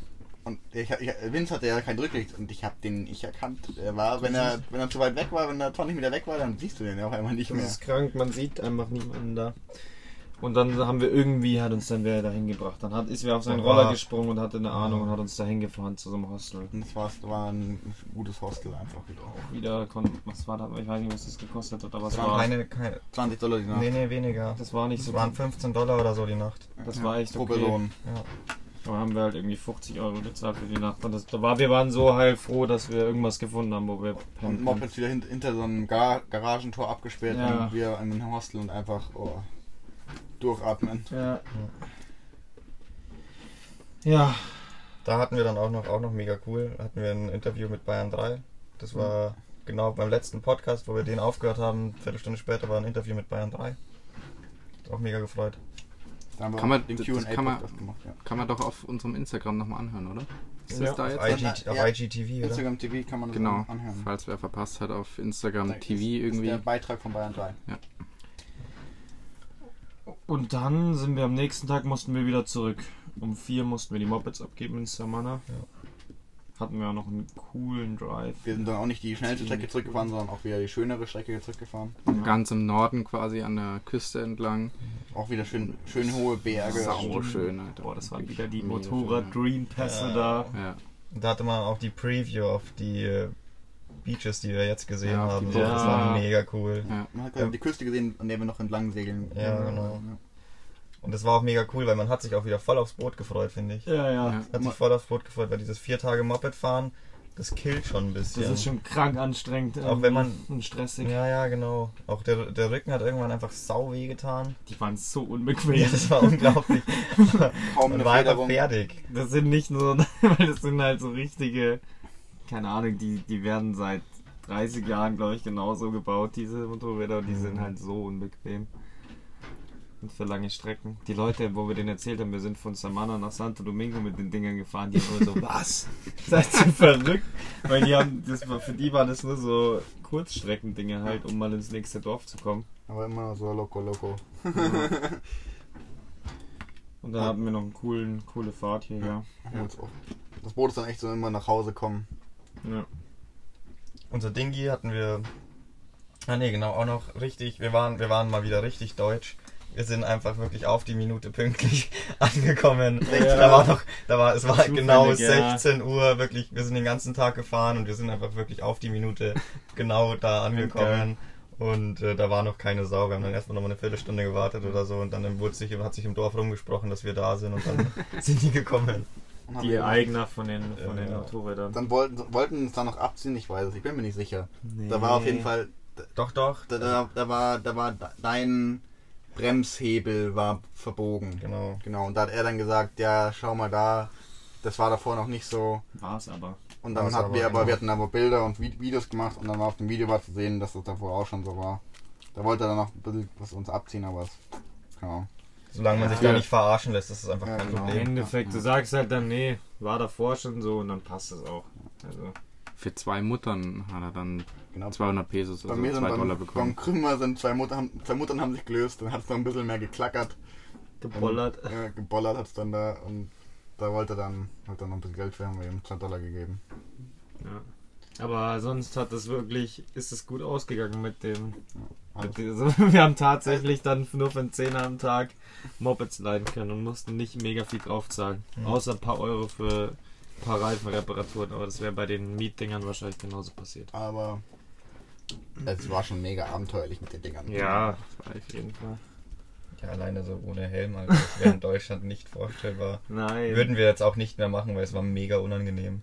Und ich, ich, Vince hatte ja kein Rücklicht und ich habe den nicht erkannt. Er war, wenn er, wenn er zu weit weg war, wenn er 20 Meter weg war, dann siehst du den ja auch einmal nicht das mehr. ist krank, man sieht einfach niemanden da. Und dann haben wir irgendwie, hat uns dann wer dahin gebracht. Dann hat, ist wer auf seinen Roller war- gesprungen und hatte eine Ahnung und hat uns dahin gefahren zu so einem Hostel. Und es war, es war ein gutes Hostel einfach wieder. Wieder, kon was war da, ich weiß nicht, was das gekostet hat, aber es Es waren war, keine, keine. 20 Dollar die Nacht. Nee, nee, weniger. das war nicht Es so, waren 15 Dollar oder so die Nacht. das war echt Pro okay. Person. Ja. Da haben wir halt irgendwie 50 Euro bezahlt für die Nacht. Und das, da war, wir waren so heilfroh, dass wir irgendwas gefunden haben, wo wir Und pennen können. Mopeds wieder hint, hinter so einem Gar Garagentor abgesperrt Ja. und wir in einem Hostel und einfach oh, durchatmen. Ja. Ja, Da hatten wir dann auch noch, auch noch mega cool, hatten wir ein Interview mit Bayern 3. Das war genau beim letzten Podcast, wo wir den aufgehört haben. Eine Viertelstunde später war ein Interview mit Bayern 3. Hat auch mega gefreut. Da haben wir Kann man- den Q&A kann man- gemacht. Ja. Kann man doch auf unserem Instagram nochmal anhören, oder? Ist Ja, das da Auf, jetzt? IG, auf Ja. IGTV, oder? Instagram TV kann man das Genau, anhören. falls wer verpasst hat auf Instagram Da TV ist, Ist irgendwie. der Beitrag von Bayern 3. und dann sind wir am nächsten Tag, mussten wir wieder zurück. Um vier mussten wir die Mopeds abgeben in Samana. Ja. Hatten wir auch noch einen coolen Drive. Wir sind dann auch nicht die schnellste Strecke zurückgefahren, sondern auch wieder die schönere Strecke zurückgefahren. Ganz im Norden quasi an der Küste entlang. Auch wieder schön, schön hohe Berge. Sau schön, Alter. Boah, das waren wieder die Mega Motorrad-Green-Pässe Ja. da. Ja. Da hatte man auch die Preview auf die äh, Beaches, die wir jetzt gesehen Ja, haben. die So, das war mega cool. ja. Man hat gerade die Küste gesehen, an der wir noch entlang segeln. Ja, genau. Und das war auch mega cool, weil man hat sich auch wieder voll aufs Boot gefreut, finde ich. Ja, ja. Hat sich voll aufs Boot gefreut, weil dieses vier Tage Moped fahren, das killt schon ein bisschen. Das ist schon krank anstrengend. Auch wenn man- Und stressig. Ja, ja, genau. Auch der, der Rücken hat irgendwann einfach sau weh getan. Die waren so unbequem. Ja, das war unglaublich. Kaum Man eine war einfach fertig. Das sind nicht nur, weil das sind halt so richtige, keine Ahnung, die, die werden seit 30 Jahren, glaube ich, genauso gebaut, diese Motorräder, und die sind halt so unbequem. Und für lange Strecken. Die Leute, wo wir denen erzählt haben, wir sind von Samana nach Santo Domingo mit den Dingern gefahren, die haben immer so, was? Seid ihr verrückt? Weil die haben, das war, für die waren das nur so Kurzstreckendinger halt, um mal ins nächste Dorf zu kommen. Aber immer so loco, loco. Und dann hatten wir noch eine coolen, coole Fahrt hier, ja. Ja. Das Boot ist dann echt so immer nach Hause kommen. ja. Unser Dingi hatten wir. Ah ne, genau, auch noch richtig. Wir waren, wir waren mal wieder richtig deutsch. Wir sind einfach wirklich auf die Minute pünktlich angekommen. Ja. Da war noch, da war, es war Zufällig, genau ja. 16 Uhr, wirklich, wir sind den ganzen Tag gefahren und wir sind einfach wirklich auf die Minute genau da angekommen. Und äh, da war noch keine Sau. Wir haben dann erstmal noch mal eine Viertelstunde gewartet oder so und dann wurde sich, hat sich im Dorf rumgesprochen, dass wir da sind und dann sind die gekommen. Die. Eigner von den, von den Ja. Motorrädern. Dann wollten, wollten es dann noch abziehen, ich weiß es, ich bin mir nicht sicher. Da war auf jeden Fall, Doch, doch. da, da, da war, da war dein Bremshebel war verbogen. Genau. Genau, und da hat er dann gesagt, ja, schau mal da, das war davor noch nicht so. War es aber. Und dann War's hatten aber, wir aber, genau. wir hatten aber Bilder und Vi- Videos gemacht und dann war auf dem Video war zu sehen, dass das davor auch schon so war. Da wollte er dann noch ein bisschen was uns abziehen, aber es, Ahnung. Solange man Ja. sich da nicht verarschen lässt, ist das einfach Ja, kein genau. Im Problem. Endeffekt, du sagst halt dann, nee, war davor schon so und dann passt es auch. Also, Für zwei Muttern hat er dann Genau. 200 Pesos, Bei also mir sind 2 beim, Dollar beim bekommen. Krümmer sind zwei, Mutter, haben, zwei Muttern haben sich gelöst, dann hat es noch ein bisschen mehr geklackert. gebollert. Und, äh, gebollert hat es dann da und da wollte er dann, hat er noch ein bisschen Geld für, haben wir ihm 2 Dollar gegeben. Ja. Aber sonst hat es wirklich, ist es gut ausgegangen mit dem. Alles- Mit dem also, wir haben tatsächlich dann nur für einen Zehner am Tag Mopeds leihen können und mussten nicht mega viel draufzahlen. Mhm. Außer ein paar Euro für ein paar Reifenreparaturen. Aber das wäre bei den Mietdingern wahrscheinlich genauso passiert. Aber es war schon mega abenteuerlich mit den Dingern. Ja, auf jeden Fall. Ja, alleine so ohne Helm, also das wäre in Deutschland nicht vorstellbar. Nein. Würden wir jetzt auch nicht mehr machen, weil es war mega unangenehm.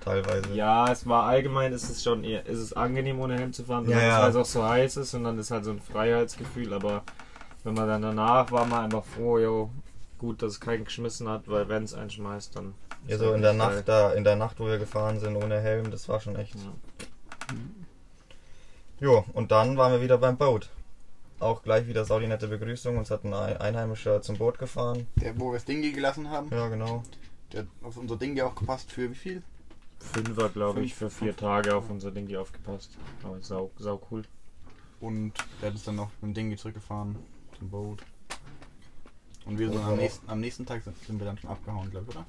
Teilweise. Ja, es war allgemein, ist es schon eher, ist es angenehm ohne Helm zu fahren, Ja, ja. weil es auch so heiß ist und dann ist halt so ein Freiheitsgefühl, aber wenn man dann danach war man einfach froh, jo, gut, dass es keinen geschmissen hat, weil wenn es einen schmeißt, dann. Ja, so halt in der Nacht da, in der Nacht, wo wir gefahren sind, ohne Helm, das war schon echt. Ja. Jo, und dann waren wir wieder beim Boot. Auch gleich wieder saudi nette Begrüßung. Uns hat ein Ein- Einheimischer zum Boot gefahren. Der, wo wir das Dingi gelassen haben, Ja, genau. der hat auf unser Dingi aufgepasst für wie viel? Fünfer, glaube ich, für vier Tage auf unser Ding aufgepasst. Aber sau, sau cool. Und der hat uns dann noch mit dem Dingi zurückgefahren zum Boot. Und wir sind am auch- nächsten, am nächsten Tag sind, sind wir dann schon abgehauen, glaube ich, oder?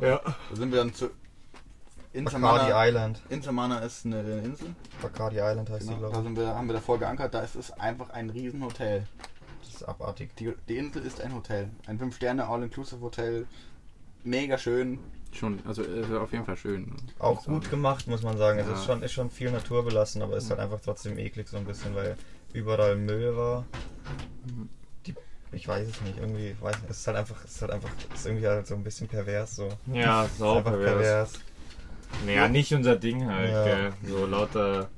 Ja. Da sind wir dann zu. Bacardi Insamana, Island. Insamana ist eine, eine Insel. Bacardi Island heißt die, Genau, da glaube sind wir, haben wir davor geankert. Da ist es einfach ein Riesenhotel. ich. Das ist abartig. Die, die Insel ist ein Hotel. Ein 5-Sterne-All-Inclusive-Hotel. Mega schön. Schon, also ist auf jeden Fall schön. Auch gut sagen. gemacht, muss man sagen. Es Ja. ist schon, ist schon viel naturbelassen, aber es ist halt einfach trotzdem eklig so ein bisschen, weil überall Müll war. Die, ich weiß es nicht, irgendwie, ich weiß nicht, es ist halt einfach, es ist halt einfach, es ist irgendwie halt so ein bisschen pervers so. Ja, Es ist sau einfach pervers. Naja, nicht unser Ding halt, Ja. gell. So lauter.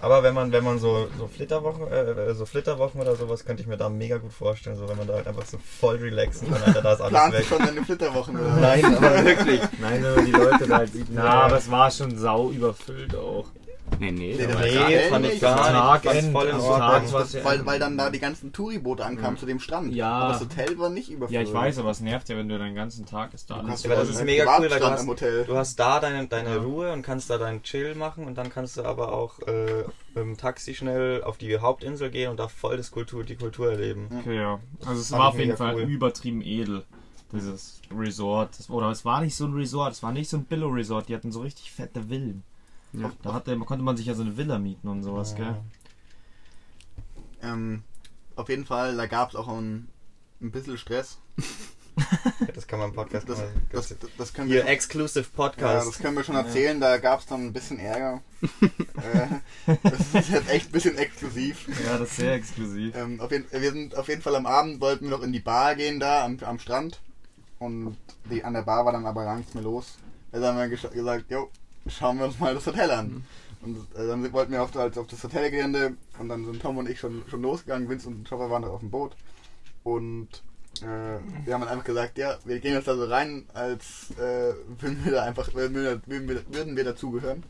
Aber wenn man, wenn man so, so Flitterwochen, äh, so Flitterwochen oder sowas, könnte ich mir da mega gut vorstellen, so wenn man da halt einfach so voll relaxen kann, Alter, da ist alles Planst du weg. schon deine Flitterwochen? Oder? Nein, aber wirklich. Nein, wenn man die Leute da halt sieht. Na, aber es war schon sau überfüllt auch. Nee, nee. Nee, Nee, fand ich nicht. gar nicht. Tag End, voll in. Tag Das, war's das, ja- weil, weil dann da die ganzen Touriboote ankamen zu dem Strand. Ja. Aber das Hotel war nicht überfüllt. Ja, ich weiß, aber es nervt ja, wenn du den ganzen Tag ist da Du kannst Ja, aber das ist mega cool, weil du hast, im Hotel. du hast da deine, deine Ja. Ruhe und kannst da deinen Chill machen und dann kannst du aber auch äh, mit dem Taxi schnell auf die Hauptinsel gehen und da voll das Kultur, die Kultur erleben. Okay, ja. Also es war auf jeden Fall cool. übertrieben edel. Dieses Resort. Das, oder es war nicht so ein Resort, es war nicht so ein Billo-Resort, die hatten so richtig fette Villen. Ja. Da hatte, konnte man sich ja so eine Villa mieten und sowas, gell? Ähm, auf jeden Fall, da gab es auch ein, ein bisschen Stress. Ja, das kann man im Podcast Das, mal. das, das, das können Hier, wir schon, Exclusive ja, Podcast. das können wir schon erzählen. Da gab es dann ein bisschen Ärger. äh, das ist jetzt echt ein bisschen exklusiv. Ja, das ist sehr exklusiv. Ähm, auf jeden, wir sind auf jeden Fall am Abend, wollten wir noch in die Bar gehen da am, am Strand. Und die, an der Bar war dann aber gar nichts mehr los. Also haben wir gesagt, jo, schauen wir uns mal das Hotel an. Und äh, dann wollten wir auf, halt auf das Hotelgelände und dann sind Tom und ich schon, schon losgegangen. Vince und Chopper waren noch auf dem Boot. Und äh, wir haben dann einfach gesagt, ja, wir gehen jetzt da so rein, als äh, würden wir da einfach, würden wir, würden wir, würden wir dazugehören.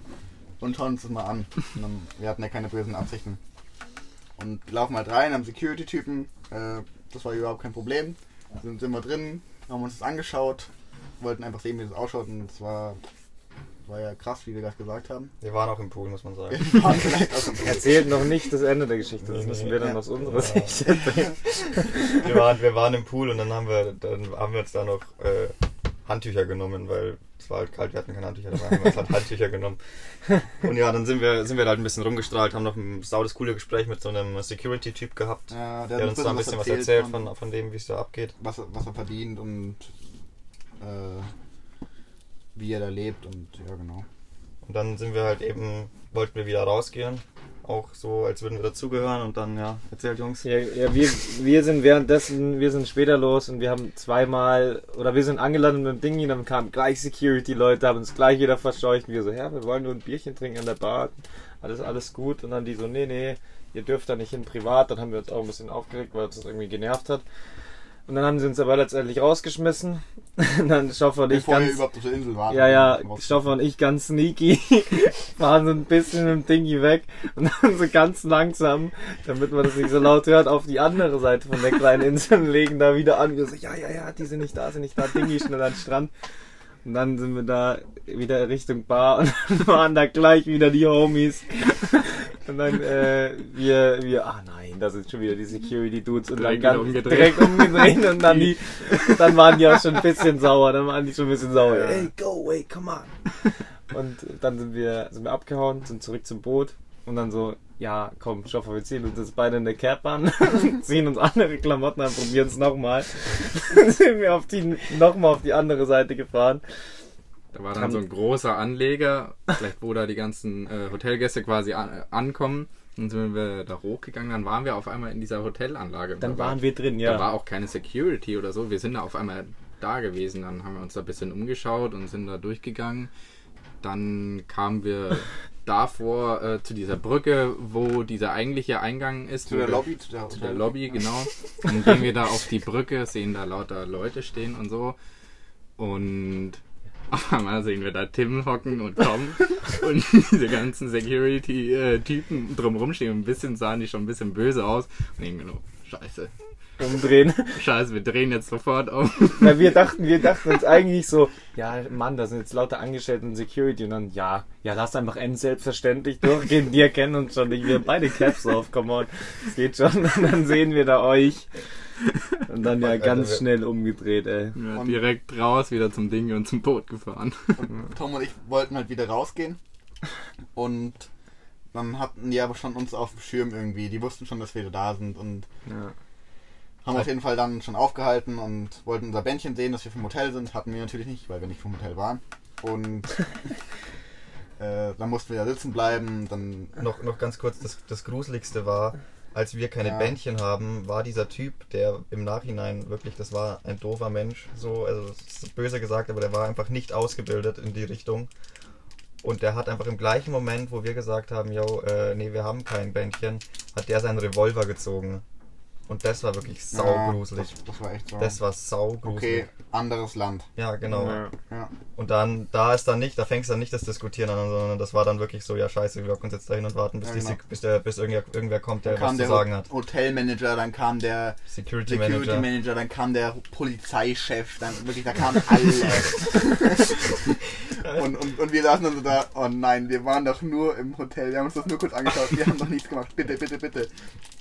Und schauen uns das mal an. Dann, wir hatten ja keine bösen Absichten. Und laufen halt rein, haben Security-Typen. Äh, das war überhaupt kein Problem. Sind, sind wir drin, haben uns das angeschaut, wollten einfach sehen, wie das ausschaut. Und es war, war ja krass, wie wir gerade gesagt haben. Wir waren auch im Pool, muss man sagen. Wir waren vielleicht auch im Erzählt noch nicht das Ende der Geschichte, das Nee, müssen nee. wir dann Ja. aus unserer Ja. Sicht erzählen. wir, waren, wir waren im Pool und dann haben wir, dann haben wir uns da noch äh, Handtücher genommen, weil es war halt kalt, wir hatten keine Handtücher dabei, haben wir uns halt Handtücher genommen. Und ja, dann sind wir, sind wir da halt ein bisschen rumgestrahlt, haben noch ein saudes coole Gespräch mit so einem Security-Typ gehabt. Ja, Der hat uns da ein bisschen was erzählt von, von dem, wie es da abgeht. was, er- was er verdient und äh, wie er da lebt und ja genau. Und dann sind wir halt eben, wollten wir wieder rausgehen. Auch so, als würden wir dazugehören. Und dann, ja, erzählt Jungs. Ja, ja wir, wir sind währenddessen, wir sind später los und wir haben zweimal, oder wir sind angelandet mit dem Ding und dann kamen gleich Security-Leute, haben uns gleich wieder verscheucht. Und wir so, ja, wir wollen nur ein Bierchen trinken an der Bar. Alles, alles gut. Und dann die so, nee, nee, ihr dürft da nicht hin privat. Dann haben wir uns auch ein bisschen aufgeregt, weil uns das irgendwie genervt hat. Und dann haben sie uns aber letztendlich rausgeschmissen. Und dann Schoffer und ich Bevor wir ganz, überhaupt auf der Insel waren. ja, ja, Stoffer und ich ganz sneaky fahren so ein bisschen mit dem Dingi weg und dann so ganz langsam, damit man das nicht so laut hört, auf die andere Seite von der kleinen Insel und legen da wieder an. Wir so, ja, ja, ja, die sind nicht da, sind nicht da, Dingi schnell an den Strand. Und dann sind wir da wieder Richtung Bar und dann waren da gleich wieder die Homies. Und dann äh, wir, wir, ah nein, das sind schon wieder die Security Dudes und dann ganz, umgedreht. direkt umgedreht und dann die, dann waren die auch schon ein bisschen sauer, dann waren die schon ein bisschen sauer. Ja. Hey, go away, come on. Und dann sind wir, sind wir abgehauen, sind zurück zum Boot und dann so, ja, komm, Schoffer, wir ziehen uns jetzt beide eine Cap an, ziehen uns andere Klamotten an, probieren es nochmal. Dann sind wir auf die, nochmal auf die andere Seite gefahren. Da war dann so ein großer Anleger, vielleicht wo da die ganzen äh, Hotelgäste quasi an, äh, ankommen. Dann sind wir da hochgegangen, dann waren wir auf einmal in dieser Hotelanlage. Dann Da war- waren wir drin, Da ja. war auch keine Security oder so. Wir sind da auf einmal da gewesen. Dann haben wir uns da ein bisschen umgeschaut und sind da durchgegangen. Dann kamen wir davor äh, zu dieser Brücke, wo dieser eigentliche Eingang ist. Zu der wir- Lobby, zu der, zu der Lobby, genau. Dann gehen wir da auf die Brücke, sehen da lauter Leute stehen und so. Und auf einmal sehen wir da Tim hocken und Tom und diese ganzen Security-Typen drumherum stehen. Und ein bisschen sahen die schon ein bisschen böse aus. Und irgendwie nur, scheiße, Umdrehen. scheiße, wir drehen jetzt sofort um. Weil wir dachten, wir dachten uns eigentlich so, ja, Mann, da sind jetzt lauter Angestellte und Security und dann, ja, ja, lass einfach N selbstverständlich durchgehen, die erkennen uns schon nicht, wir haben beide Caps auf, come on, es geht schon, und dann sehen wir da euch. Und dann ja ganz schnell umgedreht, ey. Ja, Und- direkt raus, wieder zum Ding und zum Boot gefahren. Und Tom und ich wollten halt wieder rausgehen. Und dann hatten die aber schon uns auf dem Schirm irgendwie. Die wussten schon, dass wir da sind und Ja. haben auf jeden Fall dann schon aufgehalten und wollten unser Bändchen sehen, dass wir vom Hotel sind. Hatten wir natürlich nicht, weil wir nicht vom Hotel waren. Und äh, dann mussten wir da sitzen bleiben. Dann Noch, noch ganz kurz, das, das Gruseligste war, als wir keine Ja. Bändchen haben, war dieser Typ, der im Nachhinein wirklich, das war ein doofer Mensch, so, also das ist böse gesagt, aber der war einfach nicht ausgebildet in die Richtung. Und der hat einfach im gleichen Moment, wo wir gesagt haben, yo, äh, nee, wir haben kein Bändchen, hat der seinen Revolver gezogen. Und das war wirklich Ja, saugruselig. Das, das war echt so. Das war saugruselig. okay, anderes Land. Ja, genau. Ja. Ja. Und dann, da ist dann nicht, da fängst du dann nicht das Diskutieren an, sondern das war dann wirklich so, ja scheiße, wir hocken uns jetzt dahin und warten, bis, Ja, die, genau. Sek- bis, der, bis irgendwer, irgendwer kommt, der Dann was kam zu der sagen hat. Hotelmanager, dann kam der Security, Security Manager. Manager, dann kam der Polizeichef, dann wirklich, da kamen alle. und, und, und wir saßen dann so da, oh nein, wir waren doch nur im Hotel, wir haben uns das nur kurz angeschaut, wir haben doch nichts gemacht, bitte, bitte, bitte.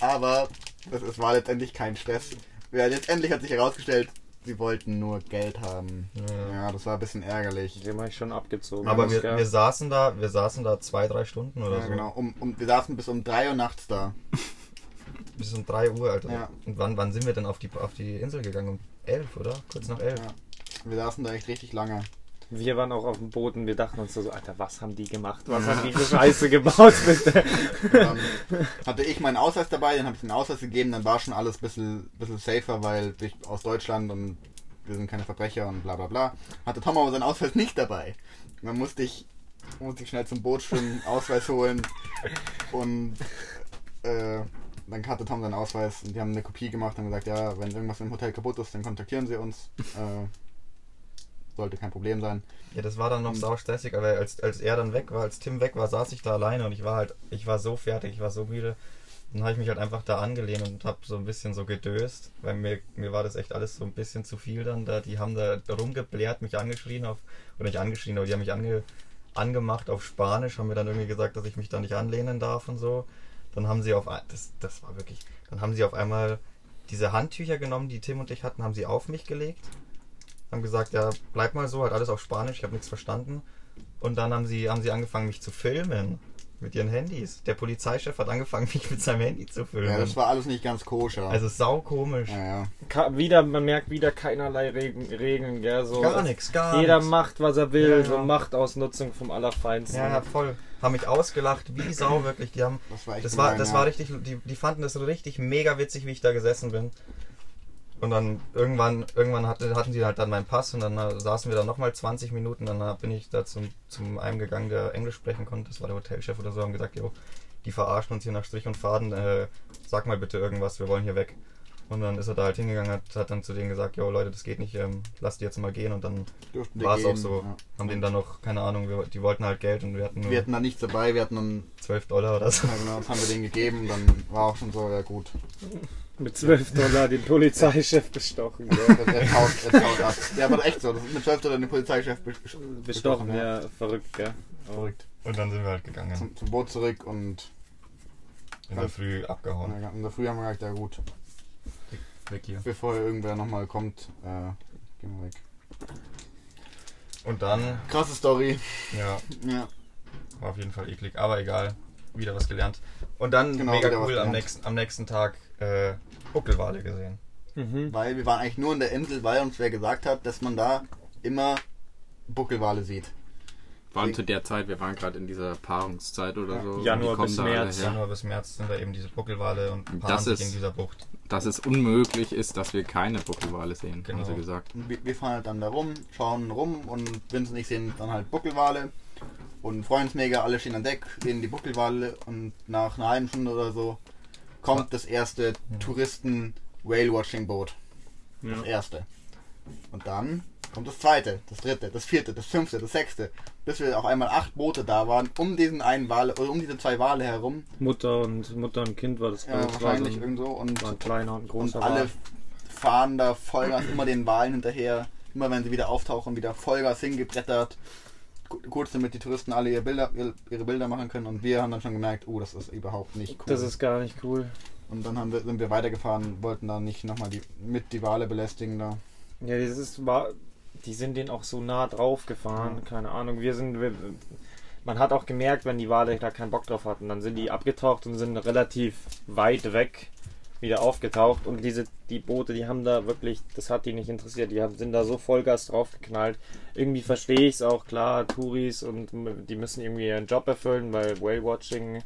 Aber das, es war letztendlich kein Stress. Ja, letztendlich hat sich herausgestellt, sie wollten nur Geld haben. Ja. Ja, das war ein bisschen ärgerlich. Den habe ich schon abgezogen. Aber wir, wir saßen da, wir saßen da zwei, drei Stunden oder Ja, so. genau. Um, um, wir saßen bis um 3 Uhr nachts da. Bis um 3 Uhr, Alter. Ja. Und wann, wann sind wir denn auf die, auf die Insel gegangen? Um 11, oder? Kurz nach 11. Ja. Wir saßen da echt richtig lange. Wir waren auch auf dem Boot und wir dachten uns so, Alter, was haben die gemacht? Was haben die für Scheiße gebaut, bitte? Dann hatte ich meinen Ausweis dabei, dann habe ich den Ausweis gegeben, dann war schon alles ein bisschen, bisschen safer, weil ich aus Deutschland und wir sind keine Verbrecher und bla bla bla. Hatte Tom aber seinen Ausweis nicht dabei. Dann musste ich, musste ich schnell zum Boot schwimmen, Ausweis holen und äh, dann hatte Tom seinen Ausweis und die haben eine Kopie gemacht und gesagt, ja, wenn irgendwas im Hotel kaputt ist, dann kontaktieren sie uns. Äh, sollte kein Problem sein. Ja, das war dann noch sau stressig, aber als, als er dann weg war, als Tim weg war, saß ich da alleine und ich war halt, ich war so fertig, ich war so müde. Dann habe ich mich halt einfach da angelehnt und habe so ein bisschen so gedöst, weil mir, mir war das echt alles so ein bisschen zu viel dann da. Die haben da rumgeblärt, mich angeschrien auf, oder nicht angeschrien, aber die haben mich ange, angemacht auf Spanisch, haben mir dann irgendwie gesagt, dass ich mich da nicht anlehnen darf und so. Dann haben sie auf, das, das war wirklich, dann haben sie auf einmal diese Handtücher genommen, die Tim und ich hatten, haben sie auf mich gelegt haben gesagt, ja, bleib mal so, halt alles auf Spanisch, ich habe nichts verstanden. Und dann haben sie, haben sie angefangen, mich zu filmen. mit ihren Handys. Der Polizeichef hat angefangen, mich mit seinem Handy zu filmen. Ja, das war alles nicht ganz koscher. also sau komisch. ja, ja. Wieder, man merkt wieder keinerlei Regen, Regeln, gell, so. Gar nichts, gar Jeder nichts. macht, was er will, Ja, ja. so Machtausnutzung vom Allerfeinsten. Ja, ja, voll. Haben mich ausgelacht, wie Sau wirklich. Die haben, Das war echt das war, das ja. war richtig, die, die fanden das richtig mega witzig, wie ich da gesessen bin. Und dann irgendwann, irgendwann hatte, hatten sie halt dann meinen Pass und dann äh, saßen wir da nochmal 20 Minuten. Dann äh, bin ich da zum, zum einem gegangen, der Englisch sprechen konnte. Das war der Hotelchef oder so, haben gesagt, jo, die verarschen uns hier nach Strich und Faden. Äh, sag mal bitte irgendwas, wir wollen hier weg. Und dann ist er da halt hingegangen, hat, hat dann zu denen gesagt, jo Leute, das geht nicht, ähm, lasst die jetzt mal gehen. Und dann war es auch so. ja. Haben denen dann noch, keine Ahnung, wir, die wollten halt Geld und wir hatten Wir hatten da nichts dabei, wir hatten dann, 12 Dollar oder so. ja, genau, das haben wir denen gegeben, dann war auch schon so, ja gut. Mit 12 Dollar den Polizeichef bestochen, gell. Das, es haut, ab. Ja, aber echt so, das ist mit 12 Dollar den Polizeichef bes- Bestochen, ja, verrückt, gell. Verrückt. Und dann sind wir halt gegangen. Zum, zum Boot zurück und In der Früh abgehauen. ja, in der Früh haben wir gesagt, ja gut, Weg hier. bevor irgendwer nochmal kommt, äh, gehen wir weg. Und dann, Krasse Story. ja, Ja. war auf jeden Fall eklig, aber egal. Wieder was gelernt. Und dann Genau, mega cool am nächsten, am nächsten Tag äh, Buckelwale gesehen. Mhm. Weil wir waren eigentlich nur in der Insel, weil uns wer gesagt hat, dass man da immer Buckelwale sieht. Waren zu der Zeit, wir waren gerade in dieser Paarungszeit oder Ja. so. und Januar bis März. Januar bis März sind da eben diese Buckelwale und paaren Das sich ist- in dieser Bucht. Dass es unmöglich ist, dass wir keine Buckelwale sehen, Genau. haben sie gesagt. Und wir, wir fahren halt dann da rum, schauen rum und wenn sie nicht sehen, dann halt Buckelwale. Und freuen uns mega, alle stehen an Deck, sehen die Buckelwale und nach einer halben Stunde oder so kommt das erste Touristen-Whale-Watching-Boot. Das Ja. erste. Und dann kommt das zweite, das dritte, das vierte, das fünfte, das sechste. Bis wir auf einmal acht Boote da waren, um diesen einen Wale, oder um diese zwei Wale herum. Mutter und Mutter und Kind war das. Ja, war, wahrscheinlich ein, irgendwo. Und war ein kleiner und ein Und großer alle Wal. fahren da Vollgas immer den Wahlen hinterher. Immer wenn sie wieder auftauchen, wieder Vollgas hingebrettert. Ku- Kurz damit die Touristen alle ihre Bilder, ihre- Bilder machen können. Und wir haben dann schon gemerkt, oh, das ist überhaupt nicht cool. Das ist gar nicht cool. und dann haben wir, sind wir weitergefahren, wollten da nicht nochmal die, mit die Wale belästigen da. Ja, das ist war, die sind denen auch so nah drauf gefahren, keine Ahnung. Wir sind, wir, man hat auch gemerkt, wenn die Wale da keinen Bock drauf hatten, dann sind die abgetaucht und sind relativ weit weg wieder aufgetaucht und diese die Boote, die haben da wirklich, das hat die nicht interessiert, die haben, sind da so Vollgas drauf geknallt. Irgendwie verstehe ich es auch, klar, Touris und die müssen irgendwie ihren Job erfüllen, weil Whale Watching,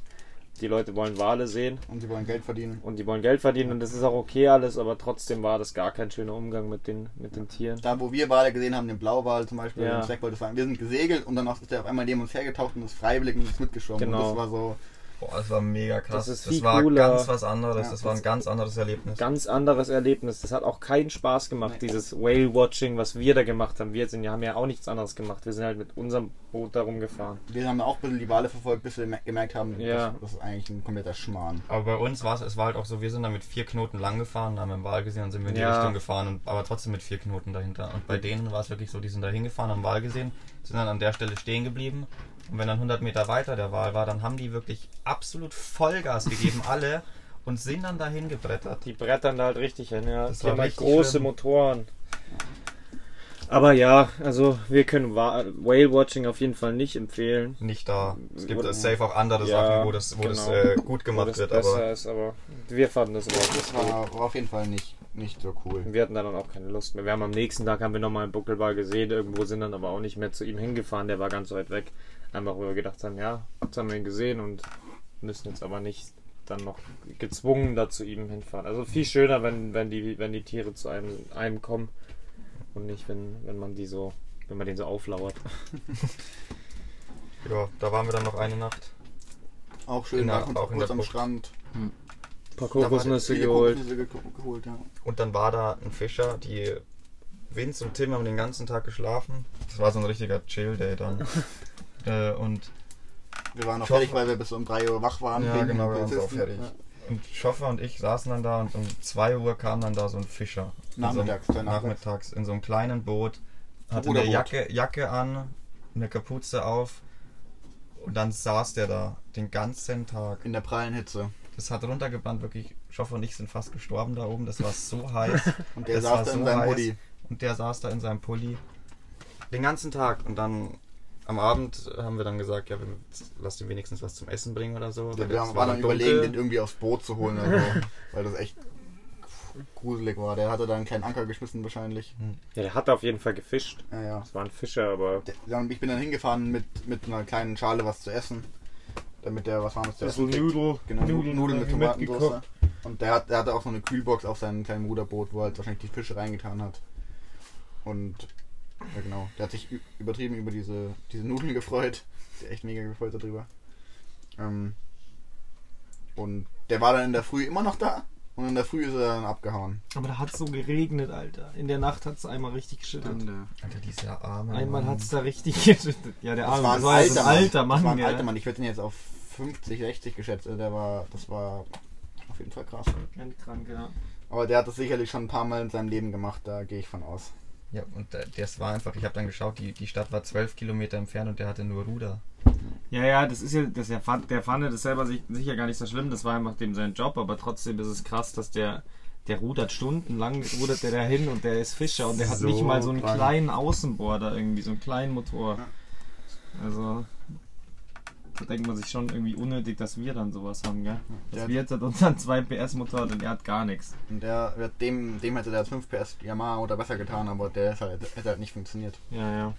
die Leute wollen Wale sehen Und sie wollen Geld verdienen. und die wollen Geld verdienen und das ist auch okay alles, aber trotzdem war das gar kein schöner Umgang mit den, mit den Tieren. Da, wo wir Wale gesehen haben, den Blauwal zum Beispiel, Ja. den das war, wir sind gesegelt und dann ist der auf einmal neben uns hergetaucht und ist freiwillig und ist mitgeschwommen. Genau. Und das war so, Boah, das war mega krass. Das ist Das, war cooler. ganz was anderes. Ja, das war ein ganz anderes Erlebnis. Ganz anderes Erlebnis. Das hat auch keinen Spaß gemacht, Nee. dieses Whale-Watching, was wir da gemacht haben. Wir sind, ja- haben ja auch nichts anderes gemacht. Wir sind halt mit unserem Boot da rumgefahren. wir haben auch ein bisschen die Wale verfolgt, bis wir me- gemerkt haben, Ja. das, das ist eigentlich ein kompletter Schmarrn. Aber bei uns war es, es war halt auch so, wir sind da mit vier Knoten lang gefahren, haben einen Wal gesehen und sind wir in die Ja. Richtung gefahren, und, aber trotzdem mit vier Knoten dahinter. Und bei denen war es wirklich so, die sind da hingefahren, haben Wal gesehen, sind dann an der Stelle stehen geblieben. Und wenn dann 100 Meter weiter der Wal war, dann haben die wirklich absolut Vollgas gegeben, alle, und sind dann dahin gebrettert. Die brettern da halt richtig hin, ja. Das Die war haben halt große schlimm. Motoren. Aber ja, also wir können Wa- Whale-Watching auf jeden Fall nicht empfehlen. Nicht da. Es gibt Oder- safe auch andere Ja, Sachen, wo das, wo das genau. äh, gut Wo gemacht das wird, besser aber ist, aber wir fanden das überhaupt Das war auf jeden Fall nicht, nicht so cool. Wir hatten da dann auch keine Lust mehr. Wir haben am nächsten Tag haben wir nochmal einen Buckelwal gesehen, irgendwo sind dann aber auch nicht mehr zu ihm hingefahren, der war ganz weit weg. Einfach wo wir gedacht haben, ja, jetzt haben wir ihn gesehen und müssen jetzt aber nicht dann noch gezwungen da zu ihm hinfahren. Also viel schöner, wenn, wenn die, wenn die Tiere zu einem, einem kommen und nicht, wenn, wenn man die so, wenn man den so auflauert. ja, da waren wir dann noch eine Nacht. Auch schön, In der- auch in kurz der am. Strand. Ein paar Kokosnüsse geholt. Geholt, ja. Und dann war da ein Fischer, die Vince und Tim haben den ganzen Tag geschlafen. Das war so ein richtiger Chill-Day dann. äh, und, Wir waren hoffe- fertig, weil wir bis um 3 Uhr wach waren. ja, genau, wir waren auch fertig. Und Schoffer und ich saßen dann da und um 2 Uhr kam dann da so ein Fischer. In Nachmittags, so einem, nachmittags. nachmittags in so einem kleinen Boot. Hatte eine. Jacke, Jacke an, eine Kapuze auf. Und dann saß der da den ganzen Tag. In der prallen Hitze. Das hat runtergebrannt, wirklich. Schoffer und ich sind fast gestorben da oben. Das war so heiß. Und der Das saß da in so seinem heiß. Hoodie. Und der saß da in seinem Pulli den ganzen Tag. Und dann am Abend haben wir dann gesagt, ja, wir lass ihm wenigstens was zum Essen bringen oder so. Ja, weil wir es waren war dann dunkel. überlegen, den irgendwie aufs Boot zu holen, oder so, weil das echt gruselig war. Der hatte da einen kleinen Anker geschmissen wahrscheinlich. Ja, der hat auf jeden Fall gefischt. Ja, ja. Das war ein Fischer, aber. Der, ja, und ich bin dann hingefahren mit, mit einer kleinen Schale was zu essen, damit der was warmes zu essen kriegt. Nudel, Genau, Nudeln, Nudeln mit Tomatensauce. mitgekocht. Und der, hat, der hatte auch so eine Kühlbox auf seinem kleinen Ruderboot, wo er halt wahrscheinlich die Fische reingetan hat. Und ja genau, der hat sich übertrieben über diese, diese Nudeln gefreut. Ist echt mega gefreut darüber. Ähm, und der war dann in der Früh immer noch da. Und in der Früh ist er dann abgehauen. Aber da hat es so geregnet, Alter. In der Nacht hat es einmal richtig geschüttet. Alter, dieser arme Einmal hat es da richtig geschüttet. Ja, der Das Arme, war ein das war jetzt alter ein Mann. alter Mann. Das war ein alter Mann. Ich würde den jetzt auf 50, 60 geschätzt. Also Der war, das war auf jeden Fall krass. Endkrank, ja. Aber der hat das sicherlich schon ein paar Mal in seinem Leben gemacht, da gehe ich von aus. Ja, und das war einfach, ich habe dann geschaut, die, die Stadt war 12 Kilometer entfernt und der hatte nur Ruder. Ja, ja, das ist ja, das der, fand, der fand das selber sich, sicher gar nicht so schlimm, das war einfach dem sein Job, aber trotzdem ist es krass, dass der, der rudert stundenlang, rudert der da hin und der ist Fischer und der hat So nicht mal so einen krank. kleinen Außenborder irgendwie, so einen kleinen Motor. Also, da denkt man sich schon irgendwie unnötig, dass wir dann sowas haben, gell? Der Dass hat- wir jetzt hat unseren 2 PS Motor und er hat gar nichts. Und der, dem, dem hätte der 5 PS Yamaha oder besser getan, aber der ist halt, hätte halt nicht funktioniert. Ja, ja.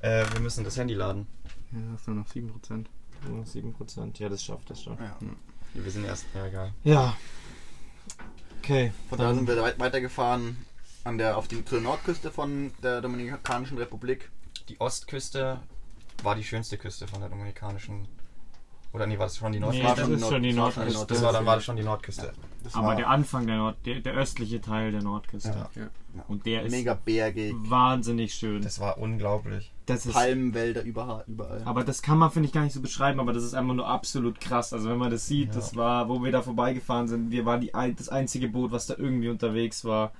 Äh, wir müssen das Handy laden. ja, das ist nur noch 7%. Nur 7%, ja, das schafft das schon. Ja. Wir sind erst, ja egal. Ja. Okay. Von da sind wir weit- weitergefahren an der, auf die, zur Nordküste von der Dominikanischen Republik. Die Ostküste war die schönste Küste von der Dominikanischen. Oder nee, war das schon die Nee, Nordküste? war das schon ist Nord- das war schon die Nordküste. das war dann war das schon die Nordküste. Das Aber der Anfang der Nord, der, der östliche Teil der Nordküste. Ja. Ja. Und der ist mega bergig, wahnsinnig schön. Das war unglaublich. Das ist, Palmenwälder überall. überall. aber das kann man, finde ich, gar nicht so beschreiben, aber das ist einfach nur absolut krass. Also wenn man das sieht, Ja. das war, wo wir da vorbeigefahren sind, wir waren die, das einzige Boot, was da irgendwie unterwegs war.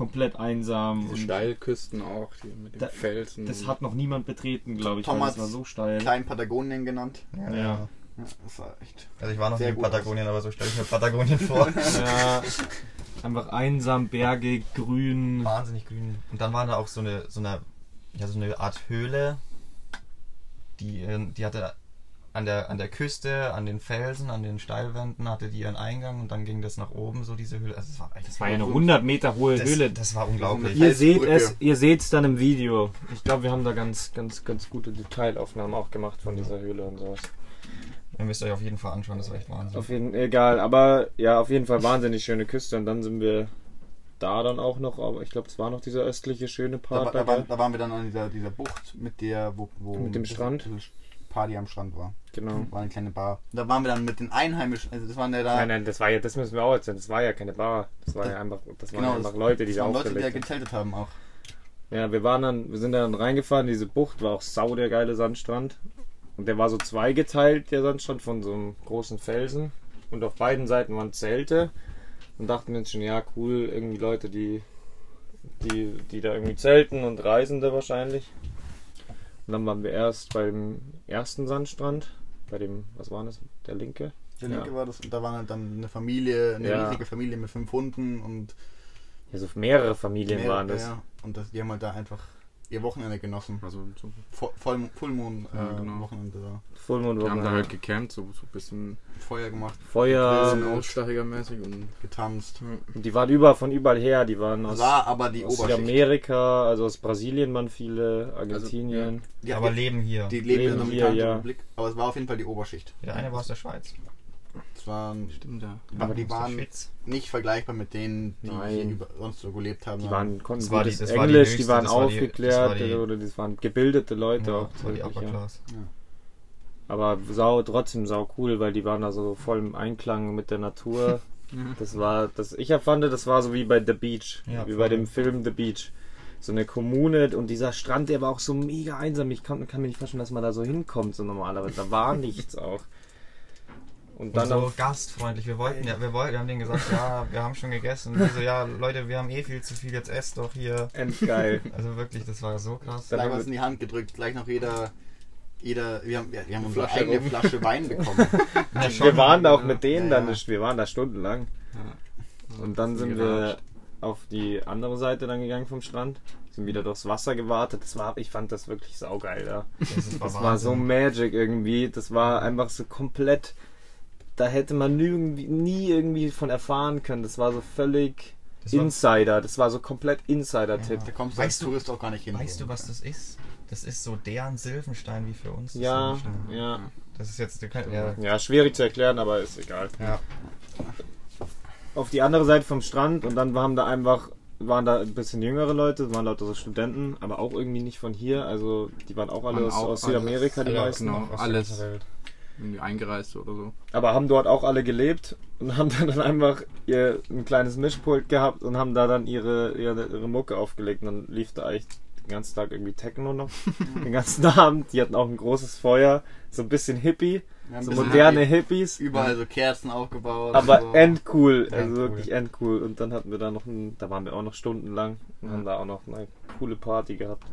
Komplett einsam. Diese und Steilküsten auch, die mit den Da- Felsen. das hat noch niemand betreten, glaube ich, Tom weil das hat's war so steil. Klein Patagonien genannt. Ja. Ja. Ja, das war echt. Also ich war noch nie in Patagonien, aber so stelle ich mir Patagonien vor. Ja, einfach einsam, bergig, grün. Wahnsinnig grün. Und dann war da auch so eine, so eine, ja, so eine Art Höhle, die, die hatte an der, an der Küste, an den Felsen, an den Steilwänden hatte die ihren Eingang und dann ging das nach oben, so diese Höhle. Also es war, Das war ja eine 100 Meter hohe das, Höhle. das war unglaublich. Ihr seht es, ihr seht es dann im Video. Ich glaube, wir haben da ganz, ganz, ganz gute Detailaufnahmen auch gemacht von dieser Höhle und sowas. Ihr müsst euch auf jeden Fall anschauen, das war echt Wahnsinn. Auf jeden egal, aber ja, auf jeden Fall wahnsinnig schöne Küste und dann sind wir da dann auch noch, aber ich glaube, es war noch dieser östliche schöne Da, Part da, waren, da waren wir dann an dieser, dieser Bucht mit der, wo, wo Mit dem das- Strand? Party am Strand war. Genau. War eine kleine Bar. Da waren wir dann mit den Einheimischen, also das waren ja da. Nein, nein, das war ja, das müssen wir auch erzählen. Das war ja keine Bar. Das war Das- ja einfach, das waren genau, ja einfach das- Leute, die das da waren Leute, die haben. gezeltet haben auch. Ja, wir waren dann, wir sind dann reingefahren, diese Bucht war auch sau der geile Sandstrand. Und der war so zweigeteilt, der Sandstrand, von so einem großen Felsen. Und auf beiden Seiten waren Zelte. Und dachten wir uns schon, ja, cool, irgendwie Leute, die, die, die da irgendwie zelten und Reisende wahrscheinlich. Und dann waren wir erst beim ersten Sandstrand, bei dem, was war das, der linke? Der Ja. linke war das und da war halt dann eine Familie, eine Ja. riesige Familie mit fünf Hunden und Ja, so mehrere Familien mehrere- waren das. Ja, und das, die haben halt da einfach ihr Wochenende genossen. Also so, Voll, Voll, Fullmoon äh, Ja, genau. Wochenende da. Vollmond die haben da halt gecampt, so, so ein bisschen, Feuer gemacht, Feuer. bisschen aussteigermäßig und getanzt. Und die waren über, von überall her, die waren aus, War aber die aus. Südamerika, also aus Brasilien waren viele, Argentinien. Die, aber die, leben hier. die leben in der leben hier, Dominikanischen ja. Republik. Aber es war auf jeden Fall die Oberschicht. Der eine war aus der Schweiz. Es waren, stimmt ja. aber die waren nicht vergeleibbar mit denen, die Nein. hier über, sonst so gelebt haben. Die waren, konnten Das war die- das war die Englisch, die, höchste, waren das war die- aufgeklärt das war die- oder das waren gebildete Leute Ja, auch. das war die wirklich, Upper ja. Class. Aber sau, trotzdem sau cool, weil die waren da so voll im Einklang mit der Natur. Das war, das, ich fand, das war so wie bei The Beach, Ja, wie bei dem Film The Beach. So eine Kommune und dieser Strand, der war auch so mega einsam. Ich kann, kann mir nicht vorstellen, dass man da so hinkommt, so normalerweise. Da war nichts auch. Und Und dann so auf, gastfreundlich. Wir wollten ja, wir wollten, wir haben denen gesagt, ja, wir haben schon gegessen. Und die so, ja, Leute, wir haben eh viel zu viel, jetzt esst doch hier. endgeil. Also wirklich, das war so krass. Dann gleich haben was wir- in die Hand gedrückt, gleich noch jeder, jeder, wir haben, wir, wir haben unsere Flasche eigene rum. Flasche Wein bekommen. Ja, schon. wir waren da auch mit denen Ja, dann, wir waren da stundenlang. Und dann sind wir, auf die andere Seite dann gegangen vom Strand. Sind wieder durchs Wasser gewartet. Das war, ich fand das wirklich saugeil da. Das Das war so magic irgendwie. Das war einfach so komplett. Da hätte man irgendwie, nie irgendwie von erfahren können. Das war so völlig Das war- Insider. Das war so komplett Insider-Tipp. Da kommst du als Weißt du- Tourist auch gar nicht hin. Weißt du, was das ist? Das ist so deren Silfenstein wie für uns. das Ja, ja. Das ist jetzt. Ja, Ja, schwierig zu erklären, aber ist egal. ja. Auf die andere Seite vom Strand und dann waren da einfach, waren da ein bisschen jüngere Leute, das waren lauter so Studenten, aber auch irgendwie nicht von hier. Also die waren auch alle Waren aus, auch aus alle- Südamerika, die alle meisten. genau. Aus der alles. ganzen Welt. Irgendwie eingereist oder so. Aber haben dort auch alle gelebt und haben dann einfach ihr ein kleines Mischpult gehabt und haben da dann ihre, ihre, ihre Mucke aufgelegt. Und dann lief da echt den ganzen Tag irgendwie Techno noch. den ganzen Abend. Die hatten auch ein großes Feuer, so ein bisschen Hippie, haben so moderne Hippies. Überall so Kerzen aufgebaut. Aber so. endcool, Ja, also cool. wirklich endcool. Und dann hatten wir da noch ein, da waren wir auch noch stundenlang und haben da auch noch eine coole Party gehabt.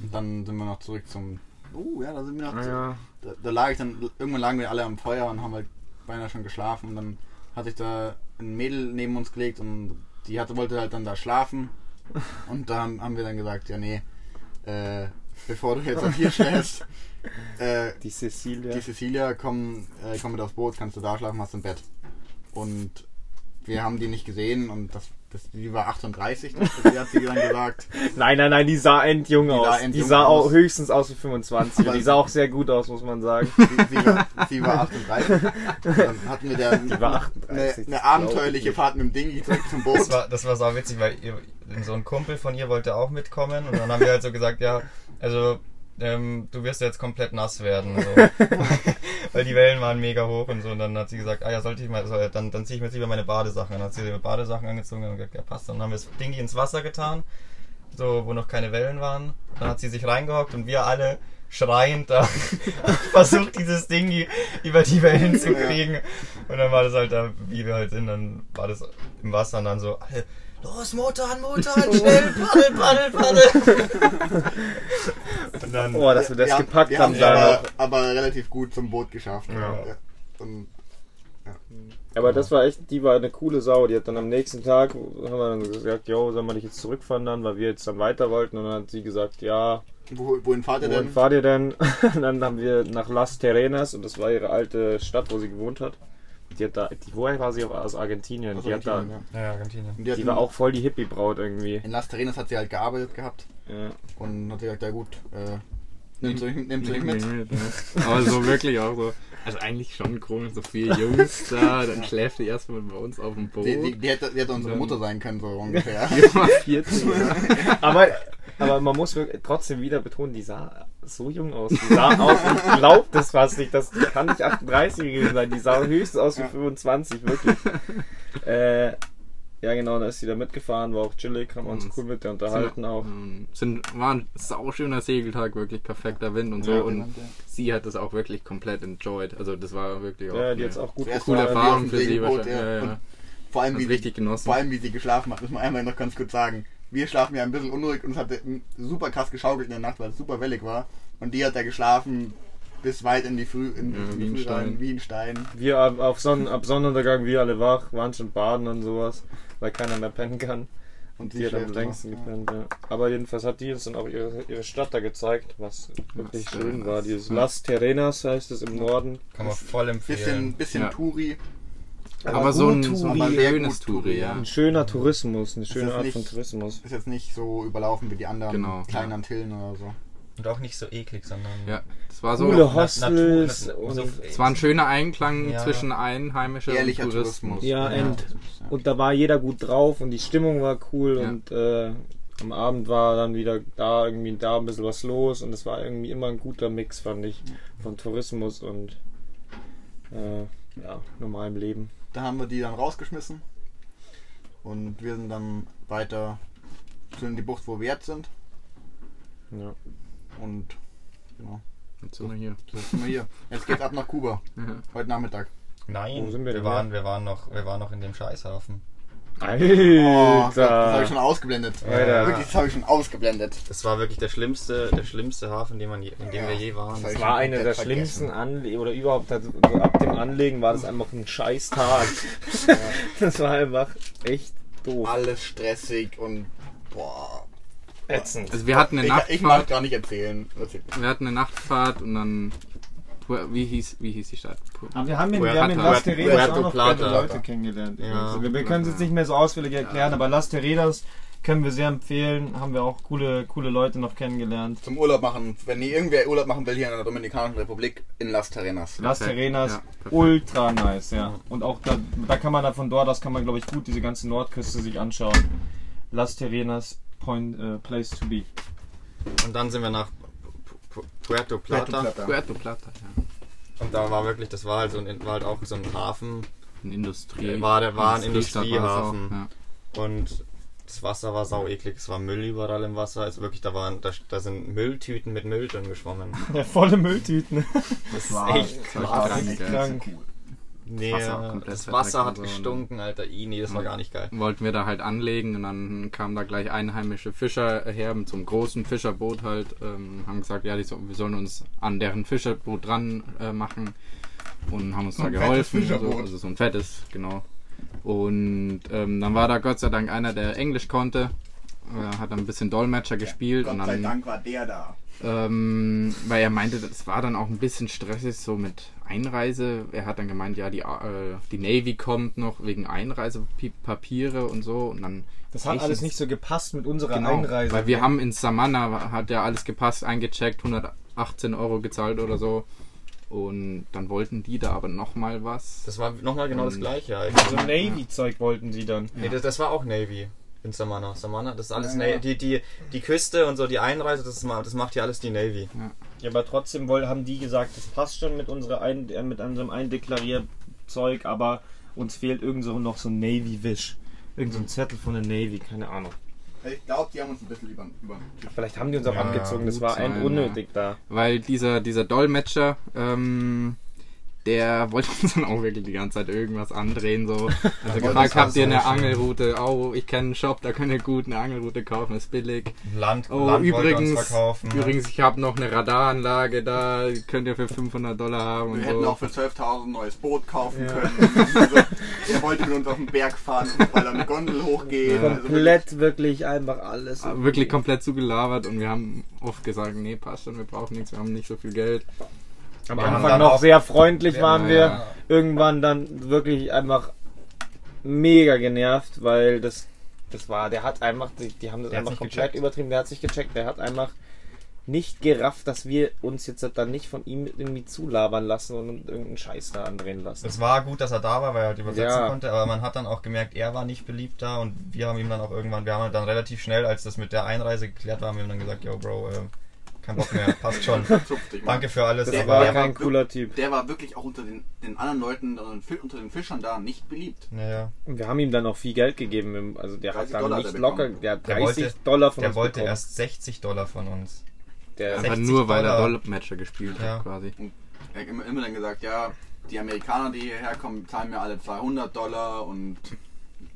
Und dann sind wir noch zurück zum. Oh ja, da sind wir noch. Ja, Da, da lag ich dann, irgendwann lagen wir alle am Feuer und haben halt beinahe schon geschlafen. Und dann hat sich da ein Mädel neben uns gelegt und die hatte, wollte halt dann da schlafen. Und da haben, wir dann gesagt, ja nee, äh, bevor du jetzt auf hier schläfst, äh, die Cecilia. die Cecilia, komm, äh, komm mit aufs Boot, kannst du da schlafen, hast im Bett. Und wir haben die nicht gesehen und das, das die war 38, das, die hat sie dann gesagt. Nein, nein, nein, die sah endjung Die aus. sah die sah auch aus. höchstens aus wie 25. Aber- die sah auch sehr gut aus, muss man sagen. Sie, sie, war, sie war 38. Und dann hatten wir dann Die war eine, 38. eine abenteuerliche Fahrt mit dem Dingi zurück zum Boot. Das war, das war sau witzig, weil ihr, so ein Kumpel von ihr wollte auch mitkommen und dann haben wir halt so gesagt, ja, also ähm, du wirst jetzt komplett nass werden. So. Weil die Wellen waren mega hoch und so. Und dann hat sie gesagt, ah ja, sollte ich mal, so, dann, dann ziehe ich mir jetzt lieber meine Badesachen. Dann hat sie ihre Badesachen angezogen und gesagt, ja passt. Dann haben wir das Dingi ins Wasser getan, so wo noch keine Wellen waren. Dann hat sie sich reingehockt und wir alle schreiend da versucht dieses Ding über die Wellen zu kriegen. Und dann war das halt da, wie wir halt sind, dann war das im Wasser und dann so, alle, los, Motor an, Motor an, schnell, paddel, paddel, paddel. Und dann, Oh, dass wir das Ja, gepackt wir haben da aber, aber relativ gut zum Boot geschafft. Ja. Und Aber das war echt, die war eine coole Sau. Die hat dann am nächsten Tag, haben wir dann gesagt, yo, sollen wir dich jetzt zurückfahren dann, weil wir jetzt dann weiter wollten. Und dann hat sie gesagt, ja, wo, wohin fahrt ihr wohin denn? fahrt ihr denn? Und dann haben wir nach Las Terrenas und das war ihre alte Stadt, wo sie gewohnt hat. Die hat da, die, woher war sie? Aus Argentinien. Aus die, hat da, Argentinien, ja, Argentinien. Und die, die war auch voll die Hippie-Braut irgendwie. In Las Terrenas hat sie halt gearbeitet gehabt Ja. und hat gesagt, ja gut, äh, nimmt euch, nimmt euch mit. ja. Aber so wirklich auch so. Also eigentlich schon komisch, so vier Jungs da, dann schläft die erstmal bei uns auf dem Boot. Die, die, die, hätte, die hätte unsere Mutter sein können, so ungefähr. Die war 14. Aber, aber man muss trotzdem wieder betonen, die sah so jung aus. Die sah aus, ich glaub das fast nicht. Das kann nicht 38 gewesen sein. Die sah höchstens aus wie Ja. 25, wirklich. Äh, ja, genau, da ist sie da mitgefahren, war auch chillig, haben uns Und cool mit der unterhalten auch. Ähm, Sind, war ein sauschöner Segeltag, wirklich perfekter Wind und so. Ja, und sie hat das auch wirklich komplett enjoyed. Also das war wirklich auch, Ja, die eine hat's auch gut coole Erfahrung für sie wahrscheinlich. ja. Ja, ja. Vor allem, Hat wie richtig sie, genossen. vor allem, wie sie geschlafen hat, muss man einmal noch ganz kurz sagen. Wir schlafen ja ein bisschen unruhig und es hat super krass geschaukelt in der Nacht, weil es super wellig war. Und die hat da geschlafen bis weit in die Früh, in, Ja, in wie die ein Früh Stein. rein, wie ein Stein. Wir ab, auf Sonnen, ab Sonnenuntergang, wir alle wach, waren schon baden und sowas, weil keiner mehr pennen kann. Und Die hat am längsten noch. gepennt, ja. Aber jedenfalls hat die uns dann auch ihre, ihre Stadt da gezeigt, was wirklich Was, schön war. Dieses. Las Terrenas heißt es im Norden. Kann man voll Bisschen, empfehlen. bisschen Ja. Touri. Aber so ein, so ein schönes Touri, ja. Ein schöner Tourismus, eine schöne Art nicht- von Tourismus. Ist jetzt nicht so überlaufen wie die anderen Genau, kleinen ja. Antillen oder so. Und auch nicht so eklig, sondern Ja, das war so. Coole Na- Hostels Natur- und so- Es war ein schöner Einklang Ja. zwischen einheimischer Ehrlicher und Tourismus. Tourismus. Ja, Ja. und, und da war jeder gut drauf und die Stimmung war cool Ja. und äh, am Abend war dann wieder da irgendwie da ein bisschen was los und es war irgendwie immer ein guter Mix, fand ich, von Tourismus und äh, ja, normalem Leben. Da haben wir die dann rausgeschmissen. Und wir sind dann weiter zu in die Bucht, wo wir jetzt sind. Ja. Und genau, Jetzt sind wir hier. so sind wir hier. Jetzt geht's ab nach Kuba. Ja. Heute Nachmittag. Nein, Wo sind wir wir, waren, wir, waren noch, wir waren noch in dem Scheißhafen. Alter! Oh, das habe ich schon ausgeblendet. Alter. Wirklich, das habe ich schon ausgeblendet. Das war wirklich der schlimmste, der schlimmste Hafen, den man je, in dem Ja, wir je waren. das Das Ich war hab eine der schlimmsten. Anlegen oder überhaupt also ab dem Anlegen war das einfach ein scheiß Tag. Das war einfach echt Doof. alles stressig und boah. Ätzend. Also wir hatten eine Ich, ich Nachtfahrt. mag gar nicht erzählen. Erzähl. Wir hatten eine Nachtfahrt und dann. Wie hieß, wie hieß die Stadt? Aber wir haben in, wir haben in Las Teredas auch noch Plata. Leute kennengelernt. Ja. Also wir, wir können es jetzt nicht mehr so ausführlich erklären, aber Las Teredas können wir sehr empfehlen. Haben wir auch coole, coole Leute noch kennengelernt. Zum Urlaub machen. Wenn ihr irgendwer Urlaub machen will hier in der Dominikanischen Republik, in Las Terrenas. Las. Terenas, Ja, ultra nice, ja. Und auch da, da kann man da von dort aus kann man glaube ich gut diese ganze Nordküste sich anschauen. Las Terenas, point, äh, place to be. Und dann sind wir nach Pu- Pu- Puerto Plata. Puerto Plata, ja. Und da war wirklich, das war halt, so ein, war halt auch so ein Hafen. Ein Industrie. War der- war ein war Industriehafen. Und das Wasser war sau eklig, es war Müll überall im Wasser. Also wirklich, da waren, da, da sind Mülltüten mit Müll drin geschwommen. Ja, volle Mülltüten. Das war- ist echt das war krass. krank, Richtig gell. krank. Nee, Wasser komplett das Wasser hat und so. gestunken, Alter. Ini, das war Ja. gar nicht geil. ja. Wollten wir da halt anlegen und dann kamen da gleich einheimische Fischer her mit so einem großen Fischerboot halt. Ähm, haben gesagt, ja, die so, wir sollen uns an deren Fischerboot dran äh, machen und haben uns So da geholfen. So, Fischerboot. also so ein fettes, genau. Und ähm, dann war da Gott sei Dank einer, der Englisch konnte. Äh, hat dann ein bisschen Dolmetscher gespielt und Gott sei dann Dank war der da. Ähm, weil er meinte, das war dann auch ein bisschen stressig so mit Einreise. Er hat dann gemeint, ja, die, äh, die Navy kommt noch wegen Einreisepapiere und so. Und dann Das hat alles nicht so gepasst mit unserer genau, Einreise. Weil wir haben in Samana, hat ja alles gepasst, eingecheckt, 118 Euro gezahlt oder so. Und dann wollten die da aber nochmal was. Das war nochmal genau das Und- gleiche eigentlich. so Navy-Zeug wollten sie dann. Nee, das, das war auch Navy in Samana. Samana, das ist alles Ja, Navy. ja. Die, die, die Küste und so, die Einreise, das, ist das macht ja alles die Navy. Ja, aber trotzdem woll, haben die gesagt, das passt schon mit, unserer ein, äh, mit unserem Eindeklarierzeug, aber uns fehlt irgend so noch so ein Navy-Wisch. Irgend so ein Zettel von der Navy, keine Ahnung. Ich glaube, die haben uns ein bisschen über, über den Tisch. Vielleicht haben die uns auch Ja, abgezogen, das war ein unnötig da. Weil dieser, dieser Dolmetscher, ähm, der wollte uns dann auch wirklich die ganze Zeit irgendwas andrehen. So. Also gefragt, habt ihr eine schön. Angelroute? Oh, ich kenne einen Shop, da könnt ihr gut eine Angelroute kaufen, ist billig. Land, Oh, Land übrigens, verkaufen. übrigens, ich habe noch eine Radaranlage da, könnt ihr für 500 Dollar haben und Wir hätten so. auch für 12.000 ein neues Boot kaufen Ja. können. Also, er wollte mit uns auf den Berg fahren, weil er eine Gondel hochgeht. Ja. Also Komplett wirklich einfach alles. Ah, Wirklich komplett zugelabert und wir haben oft gesagt, nee, passt schon, wir brauchen nichts, wir haben nicht so viel Geld. Am und Anfang noch sehr freundlich waren wir. ja. Irgendwann dann wirklich einfach mega genervt, weil das, das war, der hat einfach, die, die haben das Der einfach komplett gecheckt. übertrieben, der hat sich gecheckt, der hat einfach nicht gerafft, dass wir uns jetzt dann nicht von ihm irgendwie zulabern lassen und irgendeinen Scheiß da andrehen lassen. Es war gut, dass er da war, weil er halt übersetzen Ja. konnte, aber man hat dann auch gemerkt, er war nicht beliebt da und wir haben ihm dann auch irgendwann, wir haben dann relativ schnell, als das mit der Einreise geklärt war, haben wir ihm dann gesagt, yo Bro, äh, kein Bock mehr, passt schon. Danke für alles, Der- war der kein war cooler Typ. Der war wirklich auch unter den, den anderen Leuten, unter den, Fi- unter den Fischern da nicht beliebt. Naja, Und wir haben ihm dann auch viel Geld gegeben. Also der hat 30 dann Dollar nicht er locker, der hat Der 30 wollte- Dollar von der uns wollte bekommen. erst 60 Dollar von uns. Der, Einfach 60 nur, weil der Dollar. Dolmetscher gespielt Ja. hat quasi. Er hat immer, immer dann gesagt, ja, die Amerikaner, die hierher kommen, zahlen mir alle 200 Dollar und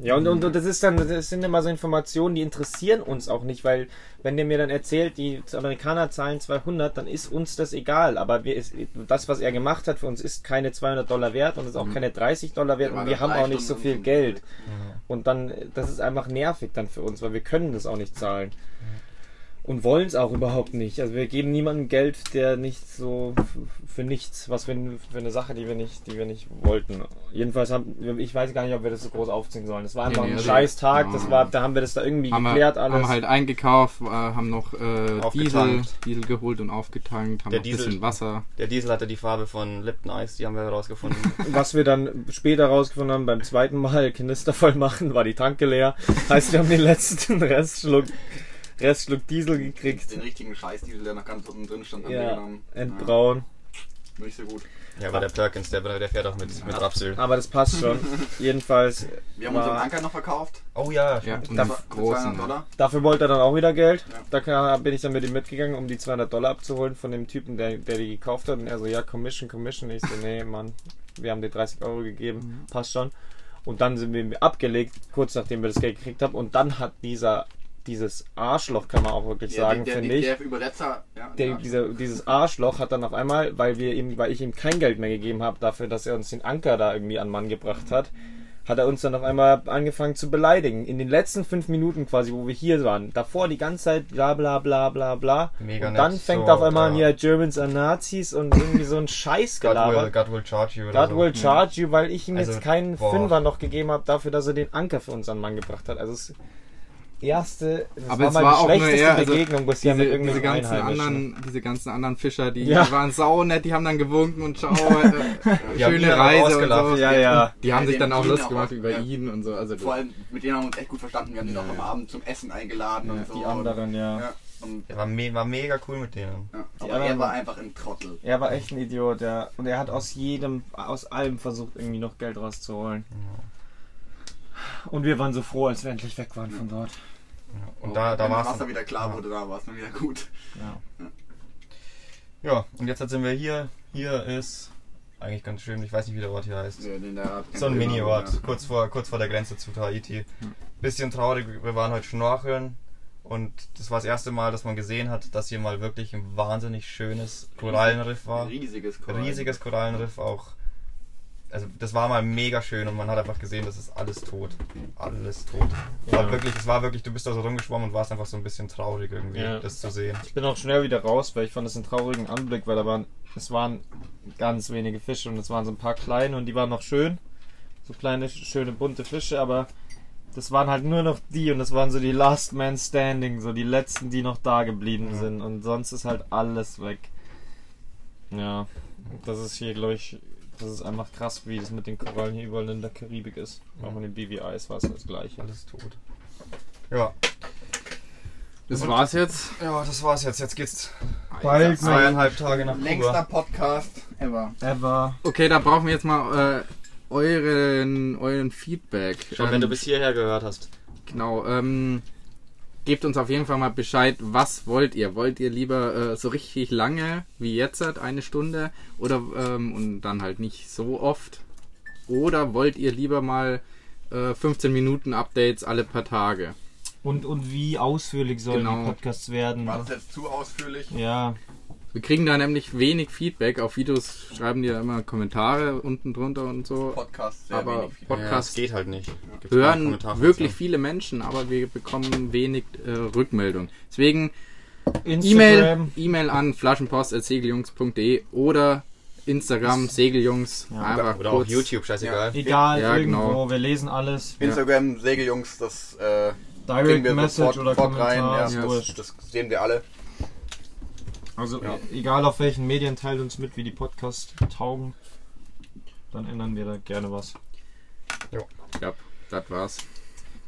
Ja, und, und, und das ist dann, das sind immer so Informationen, die interessieren uns auch nicht, weil wenn der mir dann erzählt, die Amerikaner zahlen 200, dann ist uns das egal. Aber wir ist, das, was er gemacht hat, für uns ist keine 200 Dollar wert und ist auch Mhm. keine 30 Dollar wert war und wir haben auch nicht so viel Geld. Und dann, das ist einfach nervig dann für uns, weil wir können das auch nicht zahlen. Und wollen es auch überhaupt nicht. Also wir geben niemandem Geld, der nicht so für nichts, was wir für eine Sache, die wir nicht, die wir nicht wollten. Jedenfalls haben wir, ich weiß gar nicht, ob wir das so groß aufziehen sollen. Das war einfach Nee, nee, ein also- scheiß Tag, ja. das war, da haben wir das da irgendwie Haben wir, geklärt alles. haben halt eingekauft, äh, haben noch äh, Diesel. Diesel geholt und aufgetankt, haben Der noch ein Diesel- bisschen Wasser. Der Diesel hatte die Farbe von Lipton Ice, die haben wir herausgefunden. Was wir dann später rausgefunden haben, beim zweiten Mal Kanister voll machen, war die Tanke leer. Heißt, wir haben den letzten Restschluck, Restschluck Diesel gekriegt. den richtigen Scheißdiesel, der noch ganz unten drin stand, haben wir Ja, genommen. entbraun. Ja, nicht so gut. ja, aber der Perkins, der, der fährt auch mit, mit Rapsöl. Aber das passt schon. Jedenfalls, Wir haben unseren Anker noch verkauft. Oh ja, Ja, und Das einen war für großen. 200 Dollar. dafür wollte er dann auch wieder Geld. Ja. Da bin ich dann mit ihm mitgegangen, um die 200 Dollar abzuholen von dem Typen, der, der die gekauft hat. Und er so, ja, Commission, Commission. Ich so, nee, Mann, wir haben dir 30 Euro gegeben, passt schon. Und dann sind wir abgelegt, kurz nachdem wir das Geld gekriegt haben. Und dann hat dieser, dieses Arschloch, kann man auch wirklich Der, sagen, finde ich. der Übersetzer, ja, der, ja. dieser, dieses Arschloch hat dann auf einmal, weil wir ihm, weil ich ihm kein Geld mehr gegeben habe dafür, dass er uns den Anker da irgendwie an Mann gebracht hat, hat er uns dann auf einmal angefangen zu beleidigen. In den letzten fünf Minuten quasi, wo wir hier waren. Davor die ganze Zeit bla bla bla bla bla. Mega und nett, dann fängt so, auf einmal an, ja. hier Germans are Nazis und irgendwie so ein Scheiß God will. God will charge you. oder God so. will charge you, weil ich ihm Also, jetzt keinen boah. Fünfer noch gegeben habe dafür, dass er den Anker für uns an den Mann gebracht hat. Also das erste, das Aber war es mal war die auch schlechteste eher, also Begegnung bisher diese, mit diese irgendwelchen ganzen Einheimischen. anderen, diese ganzen anderen Fischer, die, Ja. die waren saunett, die haben dann gewunken und ciao, äh, ihn schöne Reise und so. Ja, ja. Die haben Ja, sich dann auch ihn lustig auch, gemacht über ja. ihn und so. Also Vor allem, mit denen haben wir uns echt gut verstanden. Wir haben die Ja, noch am ja. Abend zum Essen eingeladen und so. Die anderen, ja. Ja, und, Der war, me war mega cool mit denen. ja. Aber anderen- er war einfach ein Trottel. Er war echt ein Idiot, ja. Und er hat aus jedem, aus allem versucht, irgendwie noch Geld rauszuholen. Und wir waren so froh, als wir endlich weg waren von dort. Und da, da Wenn war es. Wasser wieder klar wurde, da war es dann wieder gut. Ja. Ja, und jetzt sind wir hier. Hier ist eigentlich ganz schön. Ich weiß nicht, wie der Ort hier heißt. Ja, So ein Mini-Ort, Ja. kurz vor, kurz vor der Grenze zu Tahiti. Bisschen traurig, wir waren heute schnorcheln und das war das erste Mal, dass man gesehen hat, dass hier mal wirklich ein wahnsinnig schönes Korallenriff war. Riesiges Korallen. Riesiges Korallenriff auch. Also das war mal mega schön und man hat einfach gesehen, das ist alles tot. Alles tot. War Ja. wirklich, es war wirklich, du bist da so rumgeschwommen und warst einfach so ein bisschen traurig irgendwie, Ja. das zu sehen. Ich bin auch schnell wieder raus, weil ich fand es einen traurigen Anblick, weil da waren, es waren ganz wenige Fische und es waren so ein paar kleine und die waren noch schön. So kleine, schöne, bunte Fische, aber das waren halt nur noch die und das waren so die Last Man Standing, so die letzten, die noch da geblieben Ja. sind und sonst ist halt alles weg. Ja, das ist hier, glaube ich, das ist einfach krass, wie das mit den Korallen hier überall in der Karibik ist. Auch in den BVIs war es das gleiche. Alles tot. Ja, Das war's jetzt. ja, das war's jetzt. Jetzt geht's Bald zweieinhalb Tage nach Längster Kuba. Podcast ever. ever. Okay, da brauchen wir jetzt mal äh, euren, euren Feedback. Schon wenn Ähm, du bis hierher gehört hast. Genau, ähm, gebt uns auf jeden Fall mal Bescheid, was wollt ihr? Wollt ihr lieber äh, so richtig lange wie jetzt, halt, eine Stunde, oder ähm, und dann halt nicht so oft? Oder wollt ihr lieber mal äh, 15 Minuten Updates alle paar Tage? Und, und wie ausführlich sollen Genau. die Podcasts werden? War das jetzt zu ausführlich? Ja, Wir kriegen da nämlich wenig Feedback. Auf Videos schreiben die ja immer Kommentare unten drunter und so. Podcast sehr Aber wenig. Feedback. Ja, Podcast geht halt nicht. Gibt's hören wirklich viele Menschen, aber wir bekommen wenig äh, Rückmeldung. Deswegen E-Mail. E-Mail an flaschenpost.segeljungs.de oder Instagram Segeljungs. Einfach Oder auch kurz. YouTube, scheißegal. Egal, Ja, irgendwo, genau. wir lesen alles. Instagram, Segeljungs, das äh, Direct wir Message sofort, oder sofort rein. Kommentar, Ja, ist das, das sehen wir alle. Also Ja. egal auf welchen Medien, teilt uns mit, wie die Podcasts taugen. Dann ändern wir da gerne was. Ja, das war's.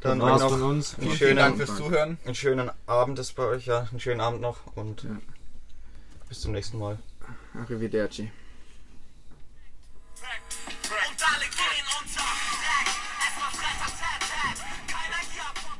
Dann Das war's von uns. einen Vielen Dank schönen, fürs Zuhören. einen schönen Abend ist bei euch, ja. Einen schönen Abend noch und Ja. bis zum nächsten Mal. Arrivederci.